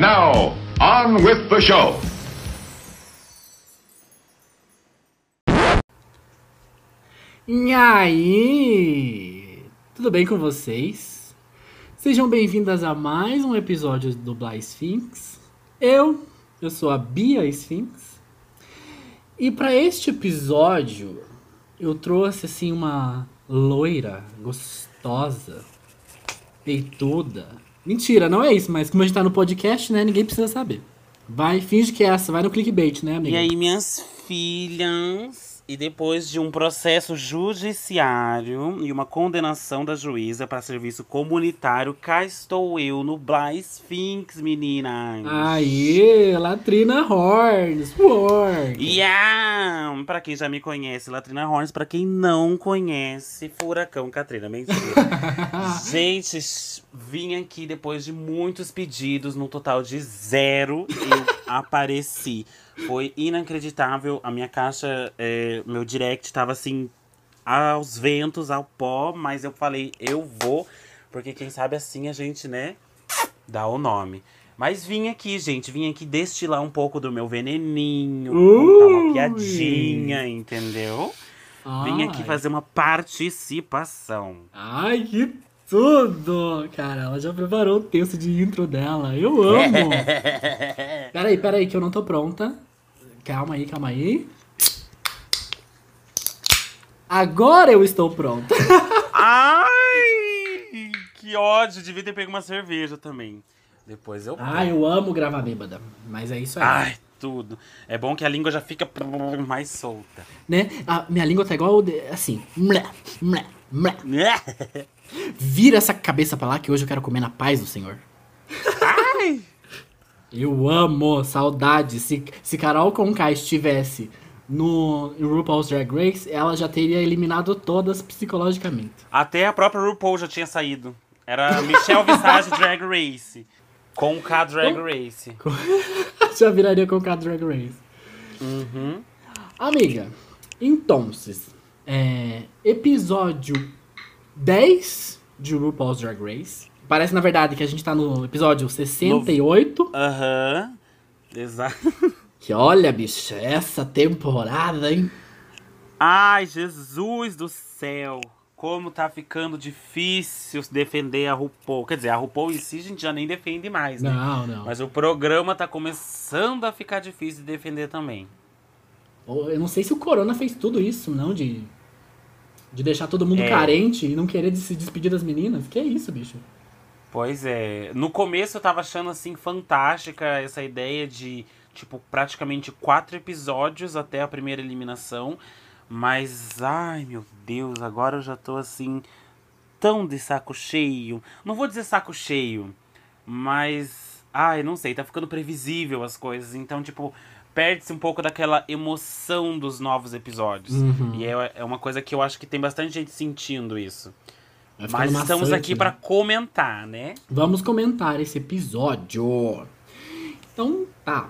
And now, on with the show. E aí? Tudo bem com vocês? Sejam bem-vindas a mais um episódio do Bly Sphinx. Eu, eu sou a Bia Sphinx. E para este episódio, eu trouxe assim uma loira, gostosa, peituda. Mentira, não é isso, mas como a gente tá no podcast, né, ninguém precisa saber. Vai, finge que é essa, vai no clickbait, né, amiga? E aí, minhas filhas, e depois de um processo judiciário e uma condenação da juíza para serviço comunitário, cá estou eu no Bly Sphinx, meninas. Aí, Latrina Horns, War. Yeah! Pra quem já me conhece, Latrina Horns. Pra quem não conhece, Furacão Katrina. Mentira. Gente, vim aqui depois de muitos pedidos, no total de zero, eu apareci. Foi inacreditável. A minha caixa, é, meu direct tava assim, aos ventos, ao pó, mas eu falei, eu vou, porque quem sabe assim a gente, né, dá o nome. Mas vim aqui, gente, vim aqui destilar um pouco do meu veneninho, contar uma piadinha, entendeu? Vim aqui Ai. fazer uma participação. Ai, que tudo! Cara, ela já preparou o texto de intro dela. Eu amo! peraí, peraí, que eu não tô pronta. Calma aí, calma aí. Agora eu estou pronta. Ai, que ódio, devia ter pego uma cerveja também. Depois eu Ah, eu amo gravar bêbada. Mas é isso aí. Ai, tudo. É bom que a língua já fica mais solta. Né? A minha língua tá igual assim. Vira essa cabeça pra lá que hoje eu quero comer na paz do Senhor. Ai! Eu amo, saudade. Se, se Carol Conká estivesse no RuPaul's Drag Race, ela já teria eliminado todas psicologicamente. Até a própria RuPaul já tinha saído. Era Michelle Visage Drag Race. Com K Drag Race. já viraria Conká Drag Race. Uhum. Amiga, então, é, episódio 10 de RuPaul's Drag Race. Parece, na verdade, que a gente tá no episódio 68. Aham. Exato. Que olha, bicha, essa temporada, hein? Ai, Jesus do céu. Como tá ficando difícil defender a RuPaul. Quer dizer, a RuPaul em si a gente já nem defende mais, né? Não, não. Mas o programa tá começando a ficar difícil de defender também. Eu não sei se o Corona fez tudo isso, não, de, de deixar todo mundo É. carente e não querer se despedir das meninas. Que isso, bicho? Pois é. No começo eu tava achando assim fantástica essa ideia de, tipo, praticamente quatro episódios até a primeira eliminação. Mas, ai meu Deus, agora eu já tô assim, tão de saco cheio. Não vou dizer saco cheio, mas, ai, não sei, tá ficando previsível as coisas. Então, tipo, perde-se um pouco daquela emoção dos novos episódios. Uhum. E é, é uma coisa que eu acho que tem bastante gente sentindo isso. Mas estamos aqui né? pra comentar, né? Vamos comentar esse episódio. Então, tá.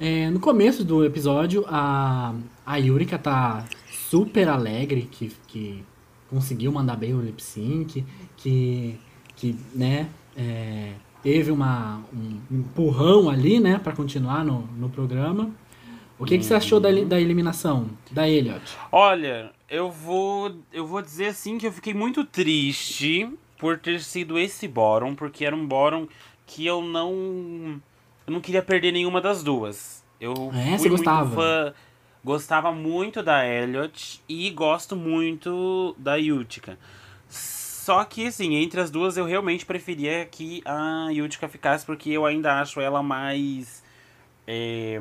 É, no começo do episódio, a, a Yurika tá super alegre que, que conseguiu mandar bem o lip sync, que, que né, é, teve uma, um empurrão ali, né, pra continuar no, no programa. O que, que você achou da, eli- da eliminação da Elliot? Olha, eu vou, eu vou dizer assim que eu fiquei muito triste por ter sido esse bórum, porque era um bórum que eu não eu não queria perder nenhuma das duas. Eu É, fui você muito gostava? fã, gostava muito da Elliot e gosto muito da Yutica. Só que assim, entre as duas eu realmente preferia que a Yutica ficasse porque eu ainda acho ela mais é,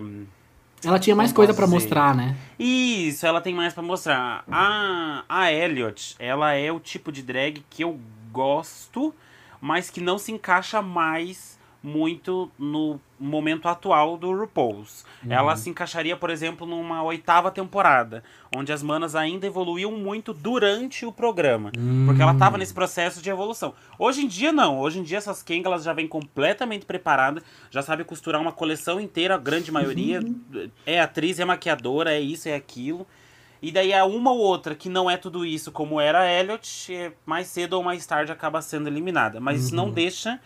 Ela tinha mais coisa dizer? mostrar, né? Isso, ela tem mais pra mostrar. A, a Elliot, ela é o tipo de drag que eu gosto, mas que não se encaixa mais muito no momento atual do RuPaul's. Ela se encaixaria, por exemplo, numa oitava temporada, onde as manas ainda evoluíam muito durante o programa. Porque ela tava nesse processo de evolução. Hoje em dia, não. Hoje em dia, essas Kang, elas já vêm completamente preparadas, já sabe costurar uma coleção inteira, a grande maioria. É atriz, é maquiadora, é isso, é aquilo. E daí a uma ou outra que não é tudo isso, como era a Elliot, é, mais cedo ou mais tarde acaba sendo eliminada. Mas isso não deixa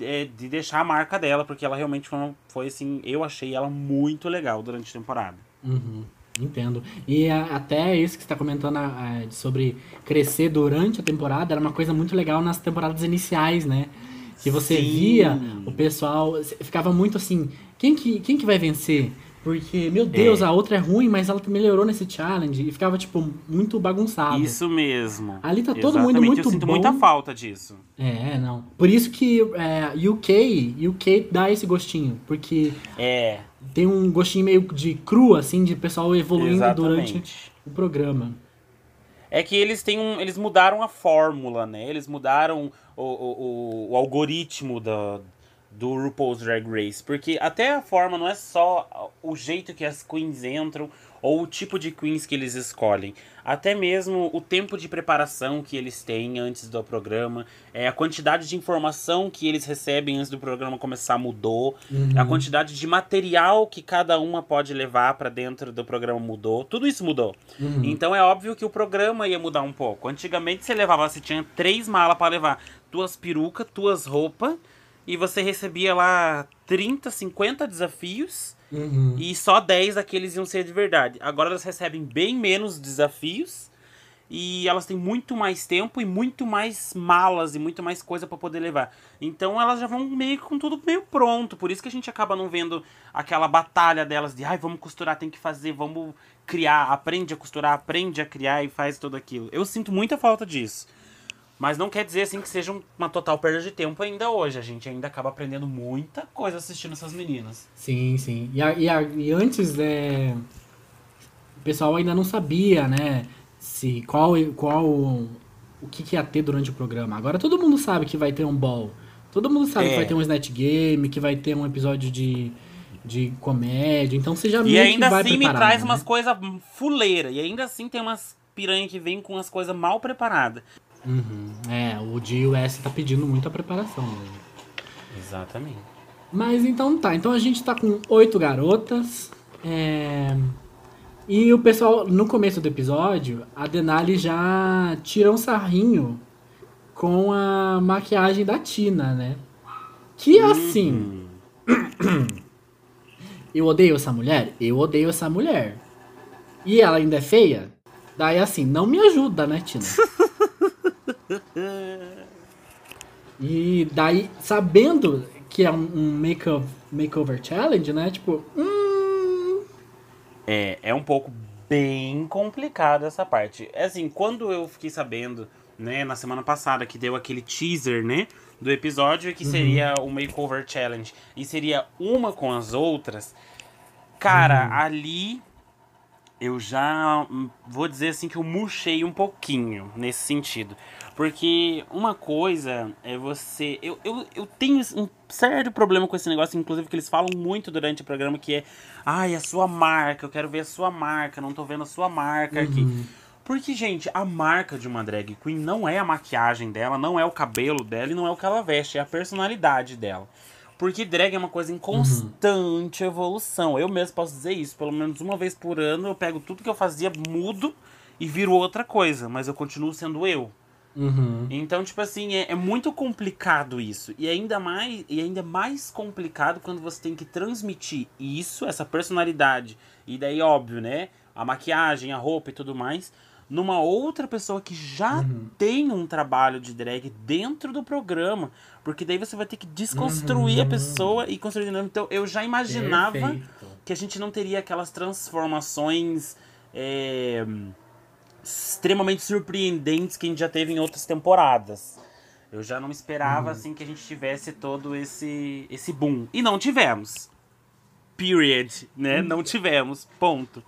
é, de deixar a marca dela, porque ela realmente foi, foi assim, eu achei ela muito legal durante a temporada. Uhum, entendo. E a, até isso que você está comentando a, a, sobre crescer durante a temporada era uma coisa muito legal nas temporadas iniciais, né? Que você Sim. via o pessoal, ficava muito assim, quem que, quem que vai vencer? Porque, meu Deus, É. a outra é ruim, mas ela melhorou nesse challenge. E ficava, tipo, muito bagunçado. Isso mesmo. Ali tá todo mundo Exatamente, muito Eu sinto bom. muita falta disso. É, não. Por isso que é, UK, UK dá esse gostinho. Porque É, tem um gostinho meio de cru, assim, de pessoal evoluindo durante exatamente. o programa. É que eles têm um, eles mudaram a fórmula, né? Eles mudaram o, o, o, o algoritmo da, do RuPaul's Drag Race. Porque até a forma não é só o jeito que as queens entram ou o tipo de queens que eles escolhem. Até mesmo o tempo de preparação que eles têm antes do programa. É, a quantidade de informação que eles recebem antes do programa começar mudou. A quantidade de material que cada uma pode levar pra dentro do programa mudou. Tudo isso mudou. Uhum. Então é óbvio que o programa ia mudar um pouco. Antigamente você levava, você tinha três malas para levar tuas perucas, tuas roupas, e você recebia lá 30, 50 desafios, Uhum. e só 10 daqueles iam ser de verdade. Agora elas recebem bem menos desafios, e elas têm muito mais tempo e muito mais malas e muito mais coisa para poder levar. Então elas já vão meio com tudo meio pronto. Por isso que a gente acaba não vendo aquela batalha delas de ai, vamos costurar, tem que fazer, vamos criar, aprende a costurar, aprende a criar e faz tudo aquilo. Eu sinto muita falta disso. Mas não quer dizer assim que seja um- uma total perda de tempo ainda hoje. A gente ainda acaba aprendendo muita coisa assistindo essas meninas. Sim, sim. E, a- e, a- e antes, é, o pessoal ainda não sabia, né? Se qual, qual o que, que ia ter durante o programa. Agora todo mundo sabe que vai ter um ball. Todo mundo sabe que É. vai ter um Snatch Game, que vai ter um episódio de, de comédia. Então você já E ainda que vai assim me traz né? umas coisas fuleira. E ainda assim tem umas piranha que vem com as coisas mal preparadas. Uhum. É, o de US tá pedindo muita preparação mesmo. Exatamente. Mas então tá, então a gente tá com oito garotas. é, E o pessoal, no começo do episódio, a Denali já tira um sarrinho com a maquiagem da Tina, né? Que assim, Hum. eu odeio essa mulher? Eu odeio essa mulher. E ela ainda é feia? Daí assim, não me ajuda, né, Tina? E daí, sabendo que é um, um make-over makeover challenge, né? Tipo, hum, É, é um pouco bem complicado essa parte. É assim, quando eu fiquei sabendo, né, na semana passada, que deu aquele teaser, né, do episódio, que seria o Makeover Challenge, e seria uma com as outras, cara, ali eu já hum, vou dizer assim que eu murchei um pouquinho nesse sentido. Porque uma coisa é você. Eu, eu, eu tenho um sério problema com esse negócio, inclusive que eles falam muito durante o programa, que é. Ai, a sua marca, eu quero ver a sua marca, não tô vendo a sua marca aqui. Porque, gente, a marca de uma drag queen não é a maquiagem dela, não é o cabelo dela e não é o que ela veste, é a personalidade dela. Porque drag é uma coisa em constante evolução. Eu mesmo posso dizer isso. Pelo menos uma vez por ano eu pego tudo que eu fazia, mudo e viro outra coisa. Mas eu continuo sendo eu. uhum, Então, tipo assim, é, é muito complicado isso. E ainda mais e ainda mais complicado quando você tem que transmitir isso, essa personalidade. E daí, óbvio, né? A maquiagem, a roupa e tudo mais. Numa outra pessoa que já tem um trabalho de drag dentro do programa. Porque daí você vai ter que desconstruir a pessoa e construir de novo. Então, eu já imaginava perfeito. que a gente não teria aquelas transformações é, extremamente surpreendentes que a gente já teve em outras temporadas. Eu já não esperava assim que a gente tivesse todo esse esse boom e não tivemos. Period, né? Não tivemos, ponto.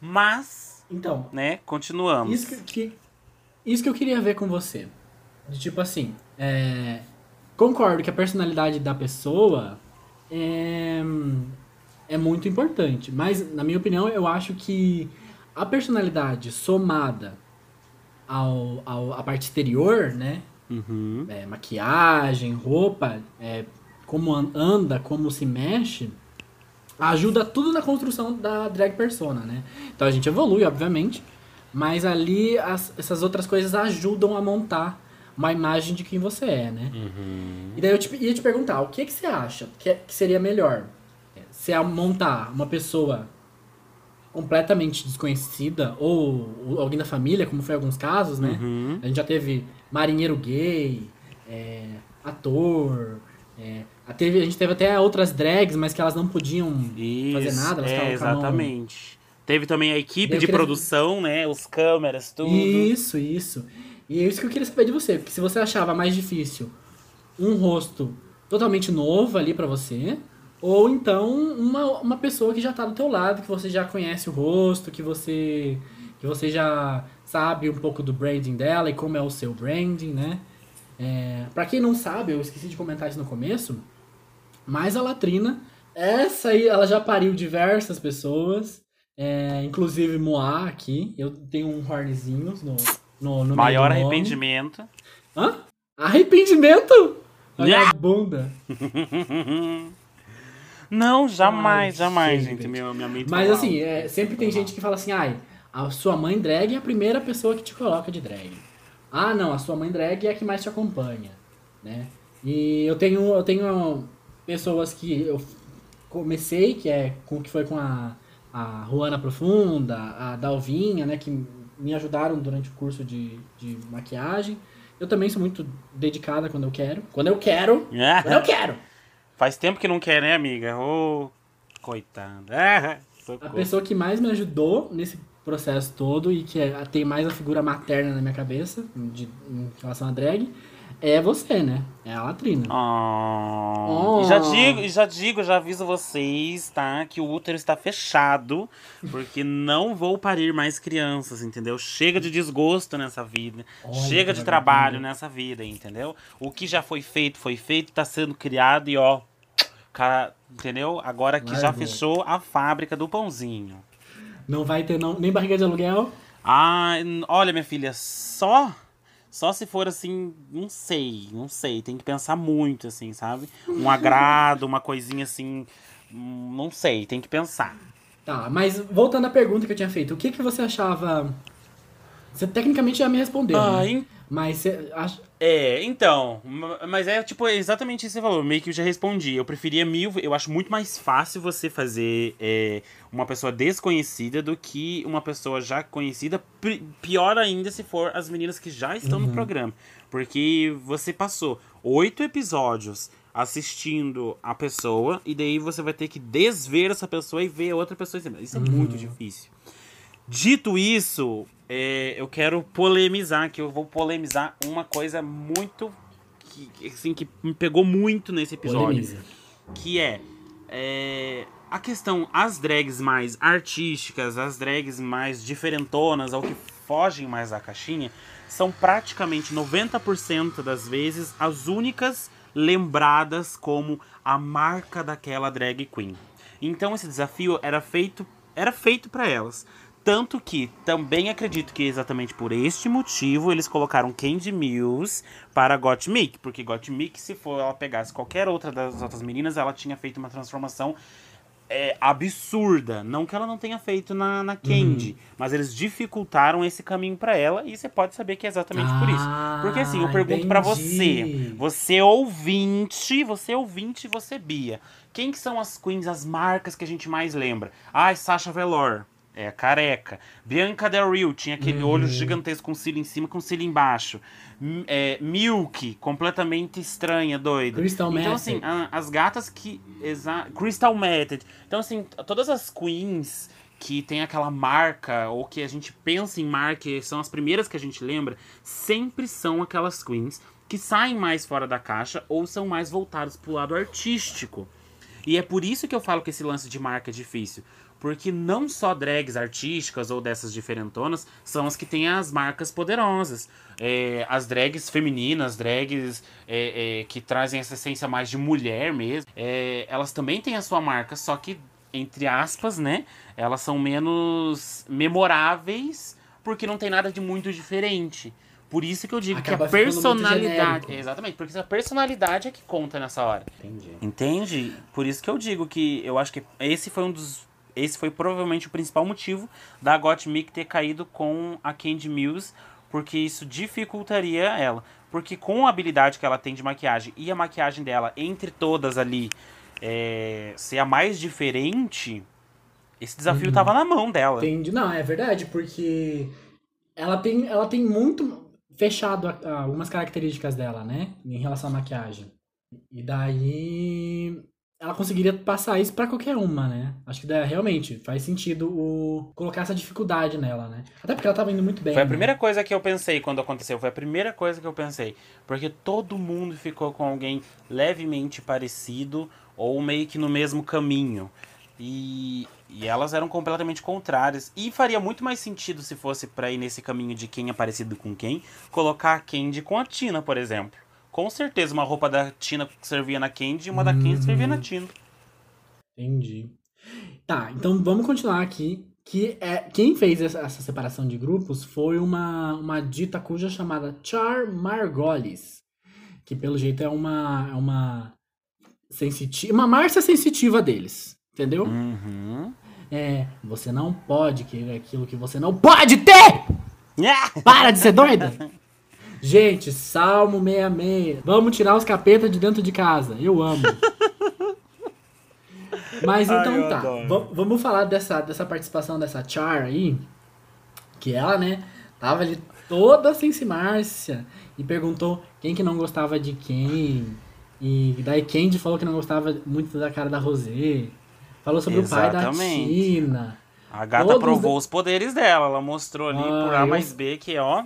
Mas, Então, né, continuamos. isso que, que- isso que eu queria ver com você. De tipo assim, é, concordo que a personalidade da pessoa é, é muito importante. Mas, na minha opinião, eu acho que a personalidade somada ao, ao, à parte exterior, né? Uhum. é, maquiagem, roupa, é, como an- anda, como se mexe, ajuda tudo na construção da drag persona, né? Então a gente evolui, obviamente, mas ali as- essas outras coisas ajudam a montar uma imagem de quem você é, né? Uhum. E daí eu te, ia te perguntar, o que, que você acha que, é- que seria melhor? Se é montar uma pessoa completamente desconhecida, ou, ou alguém da família, como foi em alguns casos, né? Uhum. A gente já teve marinheiro gay, é, ator, é, a, teve, a gente teve até outras drags, mas que elas não podiam fazer Isso, nada, elas é, exatamente. Teve também a equipe de queria- produção, né? Os câmeras, tudo. Isso, isso. E é isso que eu queria saber de você, porque se você achava mais difícil um rosto totalmente novo ali pra você, ou então uma, uma pessoa que já tá do teu lado, que você já conhece o rosto, que você que você já sabe um pouco do branding dela e como é o seu branding, né? É, para quem não sabe, eu esqueci de comentar isso no começo, mas a Latrina, essa aí, ela já pariu diversas pessoas, é, inclusive Moá aqui. Eu tenho um hornzinho no, no, no Maior arrependimento. Hã? Arrependimento? Vagabunda. Não, jamais, Ai, jamais, gente. gente. Meu, minha mente Mas tá assim, mal. é, sempre tem gente que fala assim, ai, a sua mãe drag é a primeira pessoa que te coloca de drag. Ah, não, a sua mãe drag é a que mais te acompanha, né? E eu tenho, eu tenho pessoas que eu comecei, que é com que foi com a, a Juana Profunda, a Dalvinha, né, que me ajudaram durante o curso de, de maquiagem. Eu também sou muito dedicada quando eu quero. Quando eu quero, quando eu quero. Faz tempo que não quer, né, amiga? Ô, coitada. Ah, A pessoa que mais me ajudou nesse processo todo e que é- tem mais a figura materna na minha cabeça de, em relação a drag é você, né? É a Latrina. Oh. Oh. E já digo, já digo, já aviso vocês, tá? Que o útero está fechado, porque não vou parir mais crianças, entendeu? Chega de desgosto nessa vida. Olha chega de trabalho vagabundo. nessa vida, entendeu? O que já foi feito, foi feito, tá sendo criado e ó. Cara, entendeu? Agora que já fechou a fábrica do pãozinho. Não vai ter não, nem barriga de aluguel. Ah, olha, minha filha, só. Só se for assim, não sei, não sei. Tem que pensar muito, assim, sabe? Um agrado, uma coisinha assim. hum, Não sei, tem que pensar. Tá, mas voltando à pergunta que eu tinha feito, o que, que você achava. Você tecnicamente já me respondeu. Ah, né? Mas você acha. É, então, ma- mas é tipo exatamente isso que você falou, meio que eu já respondi. Eu preferia mil, eu acho muito mais fácil você fazer é, uma pessoa desconhecida do que uma pessoa já conhecida. Pi- Pior ainda se for as meninas que já estão no programa. Porque você passou oito episódios assistindo a pessoa e daí você vai ter que desver essa pessoa e ver outra pessoa em cima. Isso é muito difícil. Dito isso, é, eu quero polemizar, que eu vou polemizar uma coisa muito que, assim, que me pegou muito nesse episódio. Polemiza. Que é, é, a questão, as drags mais artísticas, as drags mais diferentonas, ou que fogem mais da caixinha, são praticamente 90% das vezes as únicas lembradas como a marca daquela drag queen. Então esse desafio era feito era feito para elas. Tanto que também acredito que exatamente por este motivo eles colocaram Candy Mills para Gottmik, porque Gottmik, se for ela pegasse qualquer outra das outras meninas, ela tinha feito uma transformação é, absurda. Não que ela não tenha feito na, na Candy, mas eles dificultaram esse caminho para ela e você pode saber que é exatamente por isso. Porque assim, eu Ah, pergunto pra entendi. você, você ouvinte, você ouvinte, você Bia. Quem que são as queens, as marcas que a gente mais lembra? Ah, Sasha Velour, é careca. Bianca Del Rio, tinha aquele Uhum. olho gigantesco com cílio em cima, com cílio embaixo. M- é, Milk, completamente estranha, doida. Crystal então Method. assim, a- as gatas que... Crystal Method. Então assim, todas as queens que tem aquela marca, ou que a gente pensa em marca, e são as primeiras que a gente lembra, sempre são aquelas queens que saem mais fora da caixa ou são mais voltadas pro lado artístico. E é por isso que eu falo que esse lance de marca é difícil. Porque não só drags artísticas ou dessas diferentonas são as que têm as marcas poderosas. É, as drags femininas, drags é, é, que trazem essa essência mais de mulher mesmo, é, elas também têm a sua marca, só que, entre aspas, né? Elas são menos memoráveis porque não tem nada de muito diferente. Por isso que eu digo Acaba que a personalidade. genérico. Exatamente, porque a personalidade é que conta nessa hora. Entendi. Entende? Por isso que eu digo que eu acho que esse foi um dos. Esse foi provavelmente o principal motivo da Gottmik ter caído com a Candy Mills, porque isso dificultaria ela. porque com a habilidade que ela tem de maquiagem e a maquiagem dela, entre todas ali, é, ser a mais diferente, esse desafio Uhum. tava na mão dela. Entendi. Não, é verdade, porque ela tem, ela tem muito fechado algumas características dela, né? Em relação à maquiagem. E daí ela conseguiria passar isso pra qualquer uma, né? Acho que daí, realmente faz sentido o colocar essa dificuldade nela, né? Até porque ela tava indo muito bem. Foi a né? primeira coisa que eu pensei quando aconteceu. Foi a primeira coisa que eu pensei. Porque todo mundo ficou com alguém levemente parecido ou meio que no mesmo caminho. E, e elas eram completamente contrárias. E faria muito mais sentido se fosse pra ir nesse caminho de quem é parecido com quem, colocar a Candy com a Tina, por exemplo. Com certeza uma roupa da Tina servia na Candy e uma da Candy servia na Tina. Entendi. Tá, então vamos continuar aqui. Que é, quem fez essa, essa separação de grupos foi uma, uma dita cuja chamada Char Margolis. Que pelo jeito é uma. É uma sensitiva. Uma Márcia sensitiva deles. Entendeu? Uhum. É. Você não pode querer aquilo que você não pode ter! Para de ser doida! Gente, Salmo 66. Vamos tirar os capetas de dentro de casa. Eu amo. Mas Ai, então eu tá. vamos falar dessa, dessa participação dessa Char aí. Que ela, né, tava ali toda sem se Márcia. E perguntou quem que não gostava de quem. E daí Candy falou que não gostava muito da cara da Rosé. Falou sobre o pai da Exatamente. Tina. A gata Todos provou os poderes dela. Ela mostrou ali Ah, por A eu- mais B que, ó.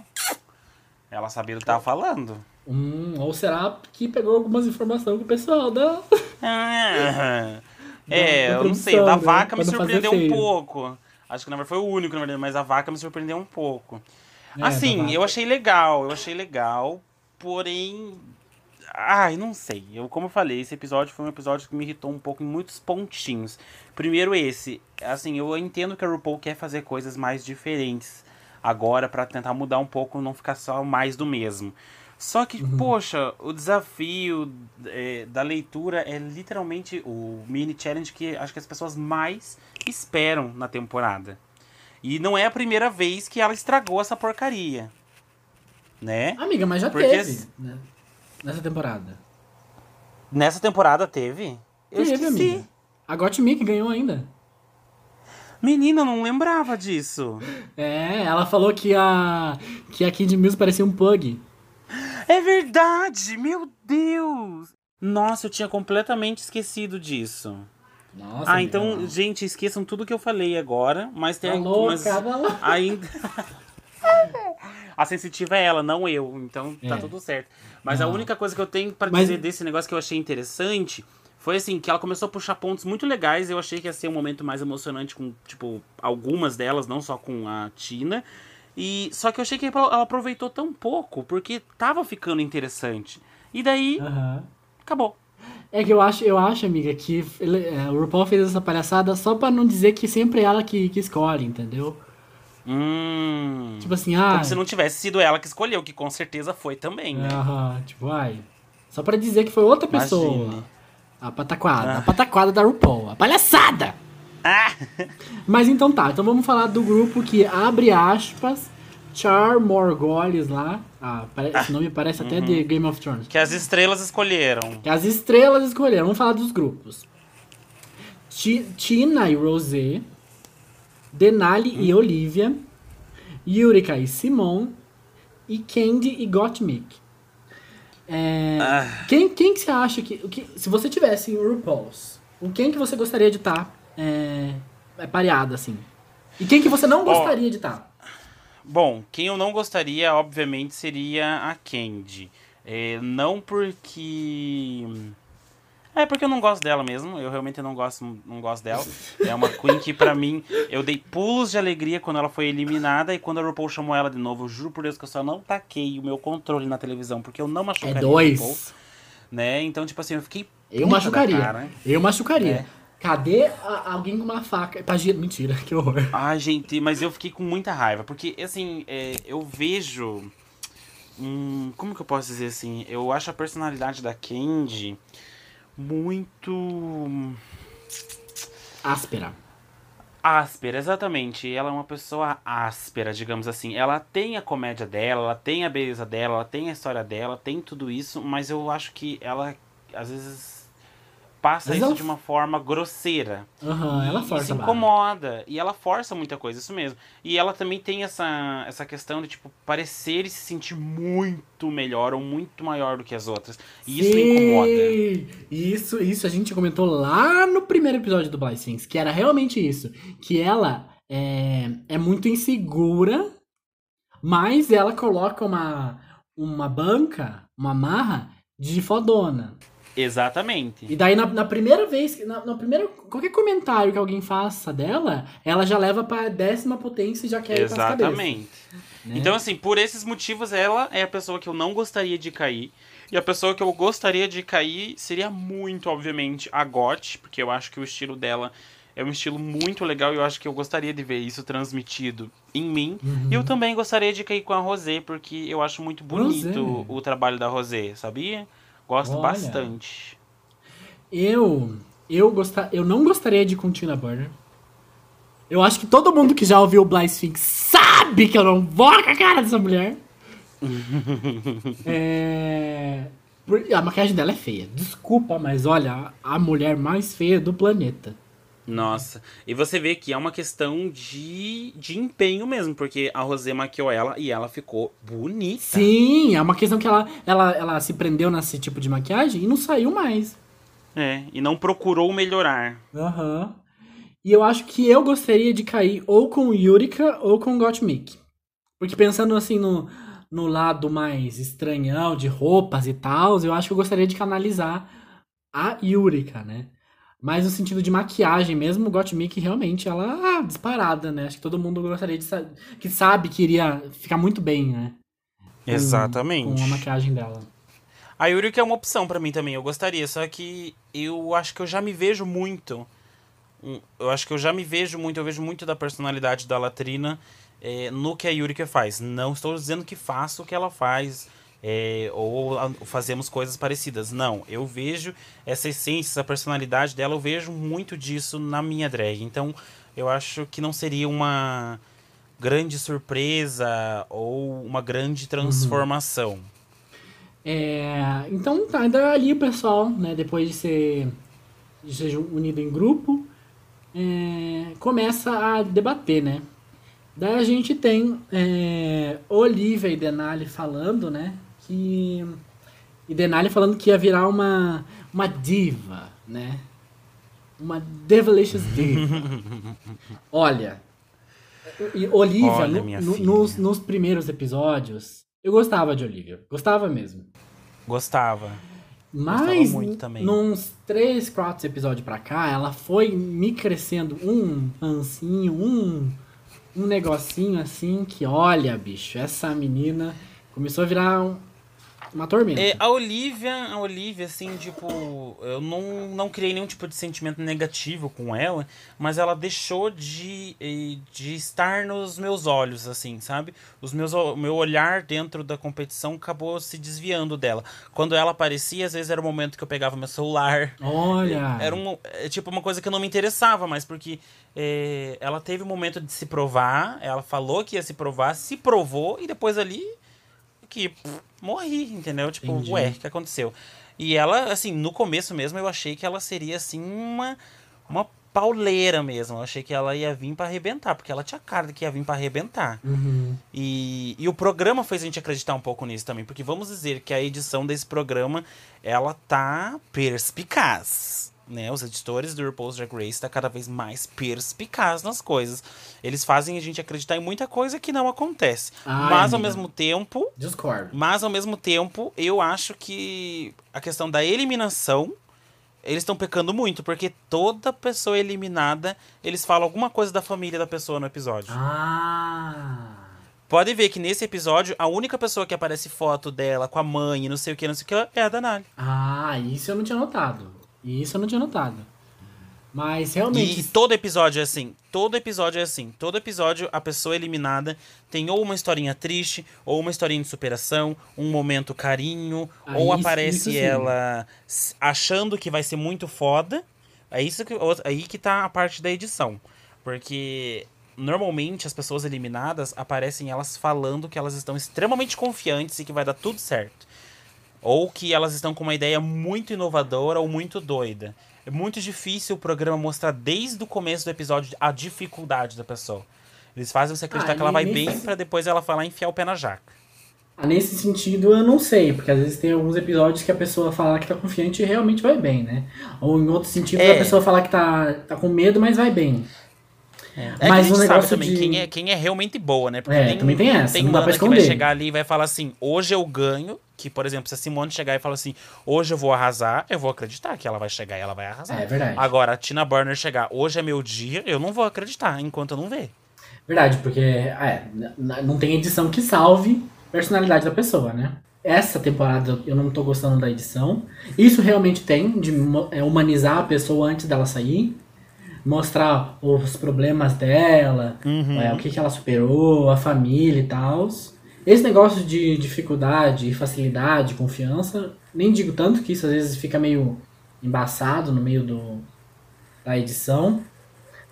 Ela sabia do que tava falando. Hum, ou será que pegou algumas informações com o pessoal da. Ah, é, da eu não sei. O da né? vaca Pra me surpreendeu um pouco. Acho que na verdade foi o único, na verdade, mas a vaca me surpreendeu um pouco. É, assim, eu achei legal, eu achei legal, porém. Ai, não sei. Eu, como eu falei, esse episódio foi um episódio que me irritou um pouco em muitos pontinhos. Primeiro esse, assim, eu entendo que a RuPaul quer fazer coisas mais diferentes agora pra tentar mudar um pouco, não ficar só mais do mesmo. Só que, Uhum. poxa, o desafio é, da leitura é literalmente o mini challenge que acho que as pessoas mais esperam na temporada. E não é a primeira vez que ela estragou essa porcaria. Né? Amiga, mas já Porque teve. né? Nessa temporada. Nessa temporada teve? Eu teve, esqueci. amiga. A Gottmik ganhou ainda. Menina, eu não lembrava disso. É, ela falou que a. que a Kid Mills parecia um pug. É verdade! Meu Deus! Nossa, eu tinha completamente esquecido disso. Nossa. ah, então, gente, esqueçam tudo que eu falei agora, mas tem Tá louca, mas tá ainda A sensitiva é ela, não eu, então tá É. tudo certo. Mas a Não. única coisa que eu tenho pra Mas- dizer desse negócio que eu achei interessante foi assim, que ela começou a puxar pontos muito legais, eu achei que ia ser um momento mais emocionante com, tipo, algumas delas, não só com a Tina. E só que eu achei que ela aproveitou tão pouco, porque tava ficando interessante. E daí, Aham. acabou. É que eu acho, eu acho, amiga, que ele- é, o RuPaul fez essa palhaçada só pra não dizer que sempre é ela que, que escolhe, entendeu? Hum. Tipo assim, ah. Como se não tivesse sido ela que escolheu, que com certeza foi também, né? Aham, tipo, ai. Só pra dizer que foi outra pessoa. A pataquada, Ah. a pataquada da RuPaul, a palhaçada! Ah! Mas então tá, então vamos falar do grupo que abre aspas, Char Morgolis lá. Ah, pare- esse nome parece até de Game of Thrones. Que as estrelas escolheram. Que as estrelas escolheram. Vamos falar dos grupos. Ti- Tina e Rosé, Denali e Olivia, Yurika e Simon, e Candy e Gottmik. É, Ah. quem, quem que você acha que, o que... Se você tivesse em RuPaul's, o quem que você gostaria de estar é, é, pareado, assim? E quem que você não gostaria de estar? Bom, quem eu não gostaria, obviamente, seria a Candy. É, não porque. É porque eu não gosto dela mesmo. Eu realmente não gosto, não gosto dela. É uma Queen que, pra mim, eu dei pulos de alegria quando ela foi eliminada. E quando a RuPaul chamou ela de novo, eu juro por Deus que eu só não taquei o meu controle na televisão. Porque eu não É machucaria a dois. RuPaul, né? Então, tipo assim, eu fiquei. Eu machucaria. cara. Eu machucaria. É. Cadê a- alguém com uma faca? Gi- Mentira, que horror. Ai, gente, mas eu fiquei com muita raiva. Porque, assim, é, eu vejo. Hum, como que eu posso dizer assim? Eu acho a personalidade da Candy muito. Áspera. Áspera, exatamente. Ela é uma pessoa áspera, digamos assim. Ela tem a comédia dela, ela tem a beleza dela, ela tem a história dela, tem tudo isso, mas eu acho que ela, às vezes, passa Mas isso ela- de uma forma grosseira. Aham, ela E força se barra. incomoda. E ela força muita coisa, isso mesmo. E ela também tem essa, essa questão de, tipo, parecer e se sentir muito melhor ou muito maior do que as outras. E isso me incomoda. Sim! Isso, isso a gente comentou lá no primeiro episódio do Blind Things, que era realmente isso. Que ela é, é muito insegura, mas ela coloca uma, uma banca, uma marra de fodona. Exatamente. E daí, na, na primeira vez, na, na primeira, qualquer comentário que alguém faça dela, ela já leva pra décima potência e já quer ir. Exatamente. né? Então, assim, por esses motivos, ela é a pessoa que eu não gostaria de cair. E a pessoa que eu gostaria de cair seria muito, obviamente, a Got, porque eu acho que o estilo dela é um estilo muito legal e eu acho que eu gostaria de ver isso transmitido em mim. Uhum. E eu também gostaria de cair com a Rosé, porque eu acho muito bonito Rosé. o trabalho da Rosé, sabia? Gosto Olha. bastante. Eu, eu, gostar, eu não gostaria de Tina Burner. Eu acho que todo mundo que já ouviu o Blind Sphinx sabe que eu não vou com a cara dessa mulher. é, a maquiagem dela é feia. Desculpa, mas olha, a mulher mais feia do planeta. Nossa, e você vê que é uma questão de, de empenho mesmo, porque a Rosé maquiou ela e ela ficou bonita. Sim, é uma questão que ela, ela, ela se prendeu nesse tipo de maquiagem e não saiu mais. É, e não procurou melhorar. Aham. E eu acho que eu gostaria de cair ou com Yurika ou com Gottmik. Porque pensando assim no, no lado mais estranhão de roupas e tal, eu acho que eu gostaria de canalizar a Yurika, né? Mas no sentido de maquiagem mesmo, o Gottmik realmente ela ah, disparada, né? Acho que todo mundo gostaria de sa que sabe que iria ficar muito bem, né? Com- Exatamente. Com a maquiagem dela. A Yurika é uma opção pra mim também, eu gostaria, só que eu acho que eu já me vejo muito. Eu acho que eu já me vejo muito, eu vejo muito da personalidade da Latrina é, no que a Yurika faz. Não estou dizendo que faço o que ela faz, é, ou a- fazemos coisas parecidas. Não, eu vejo essa essência, essa personalidade dela, eu vejo muito disso na minha drag. Então, eu acho que não seria uma grande surpresa ou uma grande transformação. É, então tá, ainda ali o pessoal, né, depois de ser, de ser unido em grupo, é, começa a debater, né? Daí a gente tem é, Olivia e Denali falando, né? Que. E Denali falando que ia virar uma, uma diva, né? Uma Devilicious Diva. Olha. Olivia, Olha, no- nos, nos primeiros episódios, eu gostava de Olivia. Gostava mesmo. Gostava. Mas, nos três, quatro episódios pra cá, ela foi me crescendo um rancinho, um, um negocinho assim que, olha, bicho, essa menina começou a virar um- uma tormenta. É, a Olivia, a Olivia, assim, tipo, eu não, não criei nenhum tipo de sentimento negativo com ela, mas ela deixou de, eh, de estar nos meus olhos, assim, sabe? Os meus, o meu olhar dentro da competição acabou se desviando dela. Quando ela aparecia, às vezes era o momento que eu pegava meu celular. Olha! Era um, é, tipo uma coisa que não me interessava mais, porque é, ela teve um momento de se provar, ela falou que ia se provar, se provou, e depois ali que pff, morri, entendeu? Tipo, Entendi. ué, o que aconteceu? E ela, assim, no começo mesmo eu achei que ela seria, assim, uma, uma pauleira mesmo. Eu achei que ela ia vir pra arrebentar, porque ela tinha cara de que ia vir pra arrebentar. Uhum. E, e o programa fez a gente acreditar um pouco nisso também, porque vamos dizer que a edição desse programa, ela tá perspicaz, né? Os editores do RuPaul's Drag Race tá cada vez mais perspicaz nas coisas. Eles fazem a gente acreditar em muita coisa que não acontece. Ai, mas ao mesmo tempo, Discordo. mas ao mesmo tempo, eu acho que a questão da eliminação, eles estão pecando muito, porque toda pessoa eliminada, eles falam alguma coisa da família da pessoa no episódio. Ah! Pode ver que nesse episódio, a única pessoa que aparece foto dela com a mãe e não sei o que, não sei o que, é a Danali. Ah, isso eu não tinha notado. Isso eu não tinha notado. Mas E, realmente. todo episódio é assim. Todo episódio é assim. Todo episódio, a pessoa eliminada tem ou uma historinha triste, ou uma historinha de superação, um momento carinho, Ah, ou isso- aparece isso ela achando que vai ser muito foda. É isso que, aí que tá a parte da edição. Porque normalmente as pessoas eliminadas aparecem elas falando que elas estão extremamente confiantes e que vai dar tudo certo. Ou que elas estão com uma ideia muito inovadora ou muito doida. É muito difícil o programa mostrar desde o começo do episódio a dificuldade da pessoa. Eles fazem você acreditar Ah, que ela vai bem pra depois ela falar enfiar o pé na jaca. Ah, Nesse sentido, eu não sei, porque às vezes tem alguns episódios que a pessoa fala que tá confiante e realmente vai bem, né? Ou em outros sentidos, É. a pessoa fala que tá, tá com medo, mas vai bem. É Mas que a gente um sabe também de- quem, é, quem é realmente boa, né? É, também tem essa, Tem não dá mana pra que vai chegar ali e vai falar assim, hoje eu ganho. Que, por exemplo, se a Simone chegar e falar assim, hoje eu vou arrasar, eu vou acreditar que ela vai chegar e ela vai arrasar. É verdade. Agora, a Tina Burner chegar, hoje é meu dia, eu não vou acreditar enquanto eu não ver. Verdade, porque é, não tem edição que salve a personalidade da pessoa, né? Essa temporada eu não tô gostando da edição. Isso realmente tem, de é, humanizar a pessoa antes dela sair. Mostrar os problemas dela, Uhum. é, o que, que ela superou, a família e tal. Esse negócio de dificuldade, facilidade, confiança, nem digo tanto que isso às vezes fica meio embaçado no meio do, da edição.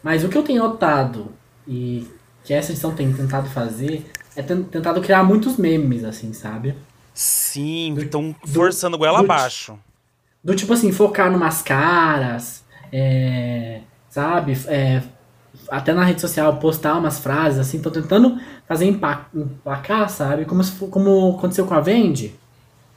Mas o que eu tenho notado e que essa edição tem tentado fazer é ten- tentado criar muitos memes, assim, sabe? Sim, estão do- forçando goela do- abaixo. Do tipo assim, focar numas caras, é, sabe? É, até na rede social postar umas frases, assim, tô tentando fazer empacar, sabe? Como, se como aconteceu com a Vendi.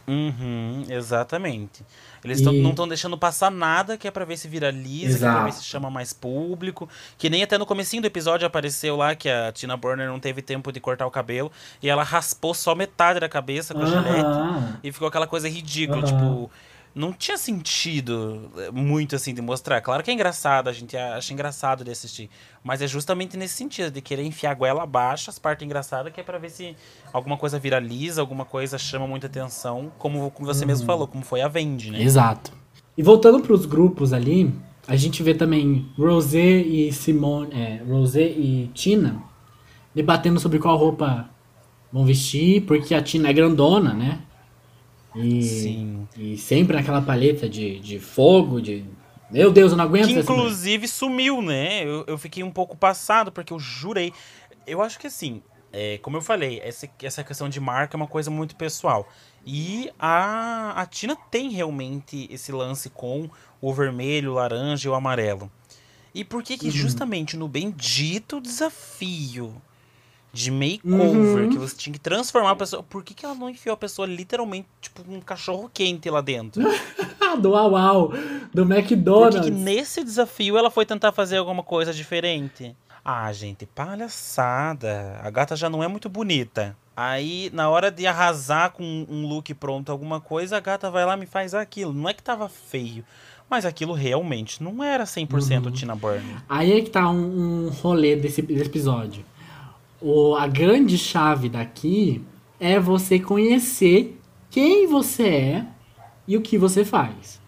Uhum, exatamente. Eles tão- E- não estão deixando passar nada que é pra ver se viraliza, que é pra ver Exato. se chama mais público. Que nem até no comecinho do episódio apareceu lá que a Tina Burner não teve tempo de cortar o cabelo e ela raspou só metade da cabeça com a gilete. Aham. E ficou aquela coisa ridícula, Aham. tipo. Não tinha sentido eh, muito assim de mostrar. Claro que é engraçado, a gente acha engraçado de assistir. Mas é justamente nesse sentido, de querer enfiar a goela abaixo, as partes engraçadas, que é pra ver se alguma coisa viraliza, alguma coisa chama muita atenção, como, como você mesmo falou, como foi a Vendi, né? Exato. E voltando pros grupos ali, a gente vê também Rosé e Simone, é, Rosé e Tina debatendo sobre qual roupa vão vestir, porque a Tina é grandona, né? E, Sim. e sempre naquela paleta de, de fogo, de. Meu Deus, eu não aguento Que inclusive sumiu, né? Eu, eu fiquei um pouco passado, porque eu jurei. Eu acho que assim, é, como eu falei, essa, essa questão de marca é uma coisa muito pessoal. E a, a Tina tem realmente esse lance com o vermelho, o laranja e o amarelo. E por que Uhum. que justamente no bendito desafio de makeover, Uhum. que você tinha que transformar a pessoa, por que, que ela não enfiou a pessoa literalmente, tipo, um cachorro quente lá dentro? Do Uau Uau, do Por McDonald's. que, que nesse desafio ela foi tentar fazer alguma coisa diferente? Ah, gente, palhaçada. A gata já não é muito bonita. Aí, na hora de arrasar com um look pronto, alguma coisa, a gata vai lá e me faz aquilo. Não é que tava feio, mas aquilo realmente não era 100% Uhum. Tina Burner. Aí é que tá um, um rolê desse, desse episódio. O, a grande chave daqui é você conhecer quem você é e o que você faz.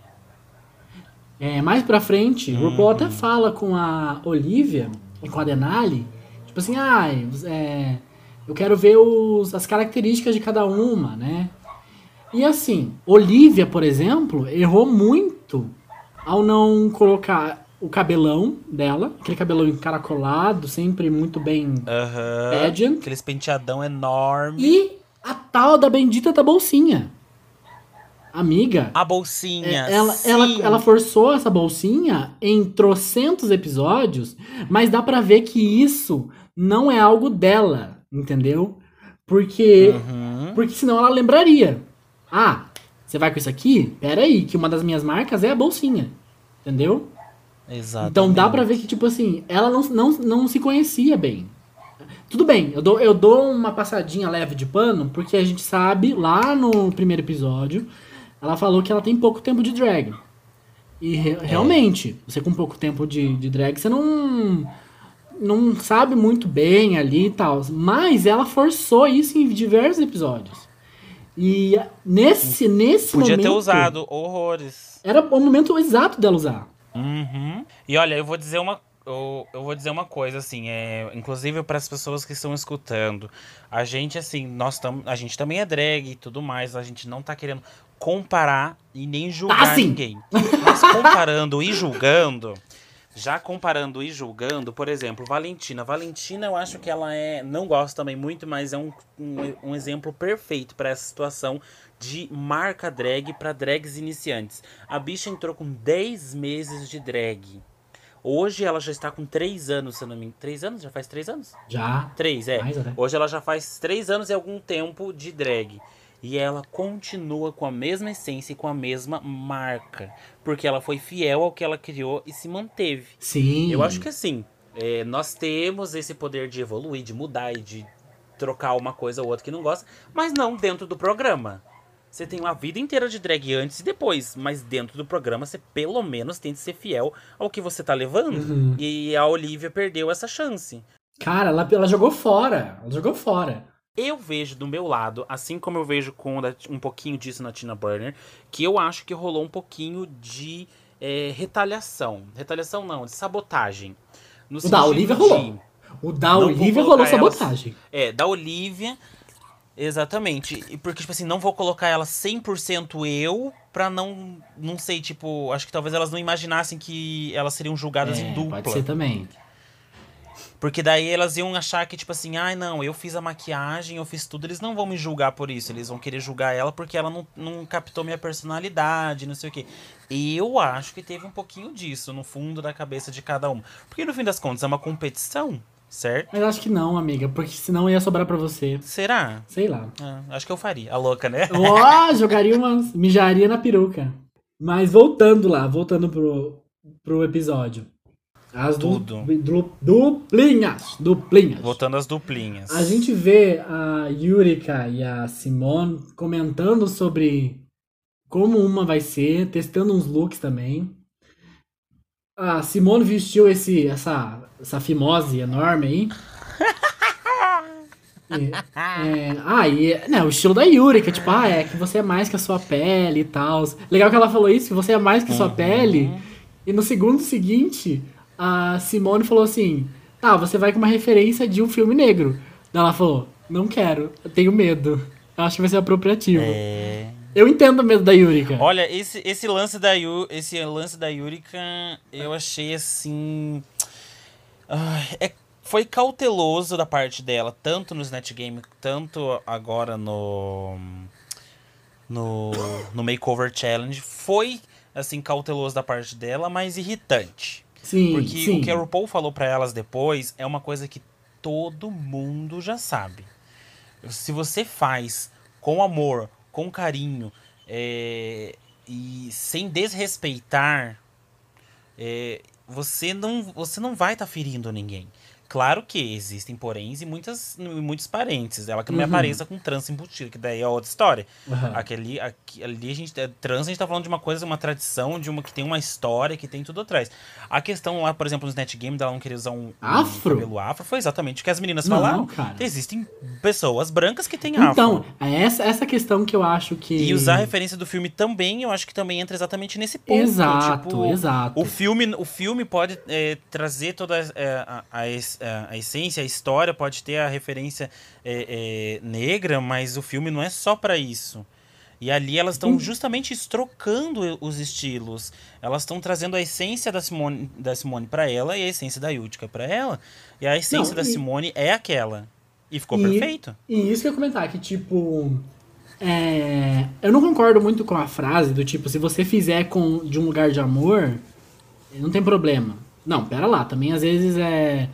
É, mais pra frente, o RuPaul até fala com a Olivia e com a Denali, tipo assim, ah, é, eu quero ver os, as características de cada uma, né? E assim, Olivia, por exemplo, errou muito ao não colocar o cabelão dela, aquele cabelão encaracolado, sempre muito bem Aham. pageant, Aqueles penteadão enorme. e a tal da bendita da bolsinha. Amiga, A bolsinha. é, ela, ela, sim. ela forçou essa bolsinha em trocentos episódios, mas dá pra ver que isso não é algo dela, entendeu? Porque, Uhum. porque senão ela lembraria. Ah, você vai com isso aqui? Pera aí, que uma das minhas marcas é a bolsinha, entendeu? Exatamente. Então dá pra ver que, tipo assim, ela não, não, não se conhecia bem. Tudo bem, eu dou, eu dou uma passadinha leve de pano, porque a gente sabe, lá no primeiro episódio, ela falou que ela tem pouco tempo de drag. E re- realmente, você com pouco tempo de, de drag, você não, não sabe muito bem ali e tal. Mas ela forçou isso em diversos episódios. E nesse, nesse Podia momento. ter usado horrores. Era o momento exato dela usar. Uhum. E olha, eu vou dizer uma. Eu, eu vou dizer uma coisa, assim, é, inclusive para as pessoas que estão escutando. A gente, assim, nós tam, a gente também é drag e tudo mais, a gente não tá querendo comparar e nem julgar Tá ninguém. Mas comparando e julgando, Já comparando e julgando, por exemplo, Valentina. Valentina, eu acho que ela é. Não gosto também muito, mas é um, um, um exemplo perfeito para essa situação de marca drag para drags iniciantes. A bicha entrou com 10 meses de drag. Hoje ela já está com 3 anos, se eu não me engano. 3 anos? Já faz 3 anos? Já. 3, é. Mais até. Hoje ela já faz 3 anos e algum tempo de drag. E ela continua com a mesma essência e com a mesma marca. Porque ela foi fiel ao que ela criou e se manteve. Sim. Eu acho que assim, é, nós temos esse poder de evoluir, de mudar e de trocar uma coisa ou outra que não gosta, mas não dentro do programa. Você tem uma vida inteira de drag antes e depois, mas dentro do programa você pelo menos tem que ser fiel ao que você tá levando. Uhum. E a Olivia perdeu essa chance. Cara, ela, ela jogou fora. Ela jogou fora. Eu vejo do meu lado, assim como eu vejo com um pouquinho disso na Tina Burner, que eu acho que rolou um pouquinho de é, retaliação. Retaliação não, de sabotagem. No O da Olivia de- rolou. O da Olivia rolou ela- sabotagem. É, da Olivia. Exatamente. E Porque, tipo assim, não vou colocar ela 100% eu pra não. Não sei, tipo. Acho que talvez elas não imaginassem que elas seriam julgadas em É, dupla. pode ser também. Porque daí elas iam achar que, tipo assim, ai não, eu fiz a maquiagem, eu fiz tudo, eles não vão me julgar por isso. Eles vão querer julgar ela porque ela não, não captou minha personalidade, não sei o quê. Eu acho que teve um pouquinho disso no fundo da cabeça de cada uma. Porque no fim das contas é uma competição, certo? Mas acho que não, amiga, porque senão ia sobrar pra você. Será? Sei lá. Ah, acho que eu faria. A louca, né? Ó, jogaria umas. mijaria na peruca. Mas voltando lá, voltando pro, pro episódio. As du- du- duplinhas. Duplinhas. Voltando às duplinhas. A gente vê a Yurika e a Simone comentando sobre como uma vai ser, testando uns looks também. A Simone vestiu esse, essa, essa fimose enorme aí. E, é, ah, e né, o estilo da Yurika, tipo, ah, é que você é mais que a sua pele e tal. Legal que ela falou isso, que você é mais que a sua Uhum. pele. E no segundo seguinte, a Simone falou assim: Tá, você vai com uma referência de um filme negro. Daí ela falou: Não quero, eu tenho medo. Eu acho que vai ser apropriativo. É. Eu entendo o medo da Yurika. Olha, esse, esse lance da Yu, esse lance da Yurika, eu achei assim. É, foi cauteloso da parte dela, tanto no Snatch Game, tanto agora no. No, no Makeover Challenge. Foi, assim, cauteloso da parte dela, mas irritante. sim, Porque sim. o que a RuPaul falou pra elas depois é uma coisa que todo mundo já sabe. Se você faz com amor, com carinho é, e sem desrespeitar, é, você não você não vai estar ferindo ninguém. Claro que existem poréns e muitas, muitos parentes. Ela que não me Uhum. apareça com trans embutido, que daí é outra história. Aham. Aquele, aqui, ali a gente. é, Trans a gente tá falando de uma coisa, uma tradição, de uma que tem uma história, que tem tudo atrás. A questão lá, por exemplo, no Snatch Game, dela não querer usar um, um Afro? cabelo afro, foi exatamente o que as meninas Não, falaram. cara. Existem pessoas brancas que têm afro. Então, é essa, essa questão que eu acho que. E usar a referência do filme também, eu acho que também entra exatamente nesse ponto. Exato, tipo, exato. O filme, o filme pode é, trazer toda é, a, a, es- a- a essência, a história, pode ter a referência é, é, negra, mas o filme não é só pra isso. E ali elas estão justamente trocando os estilos. Elas estão trazendo a essência da Simone, da Simone para ela e a essência da Yutka pra ela. E a essência Não, da e- Simone é aquela. E ficou E- perfeito. E isso que eu ia comentar, que tipo. é, eu não concordo muito com a frase do tipo, se você fizer com de um lugar de amor, não tem problema. Não, pera lá, também às vezes é.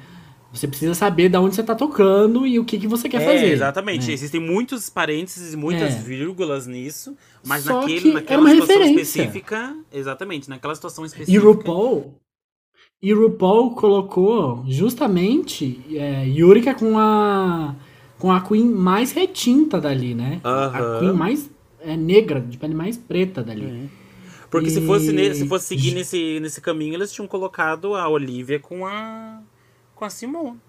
Você precisa saber de onde você tá tocando e o que, que você quer é, fazer. exatamente. né? Existem muitos parênteses e muitas É. vírgulas nisso, mas Só naquele, que naquela uma situação referência. específica. Exatamente, naquela situação E específica. RuPaul. E RuPaul colocou justamente é, Yurika com a. com a Queen mais retinta dali, né? A Aham. Queen mais é, negra, de pele mais preta dali. Porque se E- fosse, ne- se fosse seguir nesse, nesse caminho, eles tinham colocado a Olivia com a. com a Simone.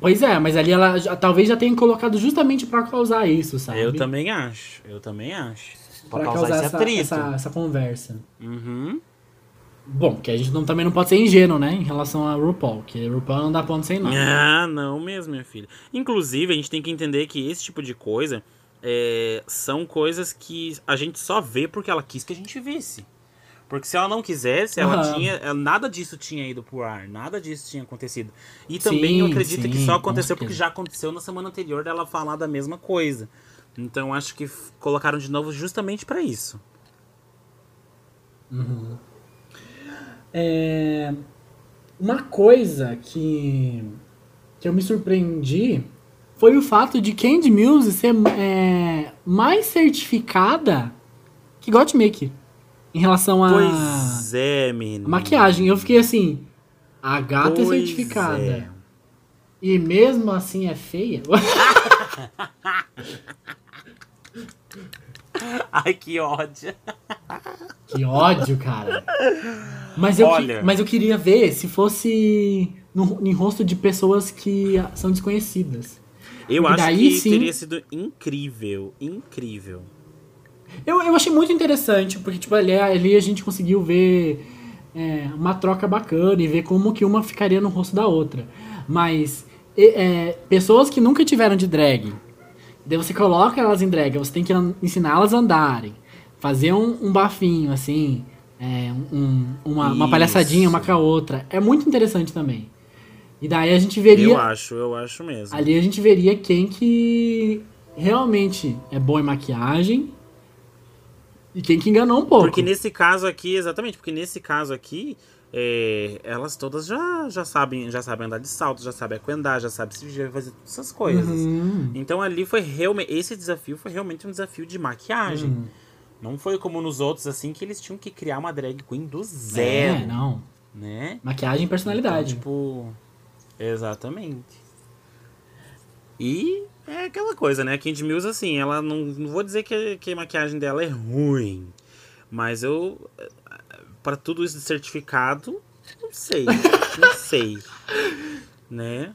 Pois é, mas ali ela já- talvez já tenha colocado justamente pra causar isso, sabe? Eu também acho. Eu também acho. Pra, Pra causar, causar esse essa, atrito. essa, essa conversa. Uhum. Bom, que a gente não, também não pode ser ingênuo, né? Em relação a RuPaul, que RuPaul não dá ponto sem nó. Ah, não mesmo, minha filha. Inclusive, a gente tem que entender que esse tipo de coisa é, são coisas que a gente só vê porque ela quis que a gente visse. Porque se ela não quisesse, ela Aham. tinha. Nada disso tinha ido pro ar. Nada disso tinha acontecido. E também eu Sim, acredito que sim, só com aconteceu porque já aconteceu na semana anterior dela falar da mesma coisa. Então acho que colocaram de novo justamente pra isso. É, uma coisa que, que eu me surpreendi foi o fato de Candy Muse ser é, mais certificada que Gottmik em relação a Pois é, menino. maquiagem. Eu fiquei assim, a gata é Pois certificada é. e mesmo assim é feia. Ai, que ódio. que ódio, cara. Mas eu, Olha. mas eu queria ver se fosse no, em rosto de pessoas que são desconhecidas. Eu Porque acho daí que sim- teria sido incrível. Incrível. Eu, eu achei muito interessante, porque tipo, ali, ali a gente conseguiu ver é, uma troca bacana e ver como que uma ficaria no rosto da outra. Mas é, pessoas que nunca tiveram de drag, daí você coloca elas em drag, você tem que ensiná-las a andarem, fazer um, um bafinho, assim, é, um- uma, uma palhaçadinha uma com a outra. É muito interessante também. E daí a gente veria. Eu acho, eu acho mesmo. Ali a gente veria quem que realmente é bom em maquiagem e quem que enganou um pouco. Porque nesse caso aqui, exatamente, porque nesse caso aqui, é, elas todas já, já sabem já sabem andar de salto, já sabem aquendar, já sabem se já fazer todas essas coisas. Uhum. Então ali foi realmente. Esse desafio foi realmente um desafio de maquiagem. Uhum. Não foi como nos outros, assim, que eles tinham que criar uma drag queen do zero. É, não. Né? Maquiagem e personalidade. Então, tipo. Exatamente. E é aquela coisa, né? A Candy Mills, assim, ela não, não vou dizer que, que a maquiagem dela é ruim. Mas eu. Pra tudo isso de certificado, não sei. não sei. Né?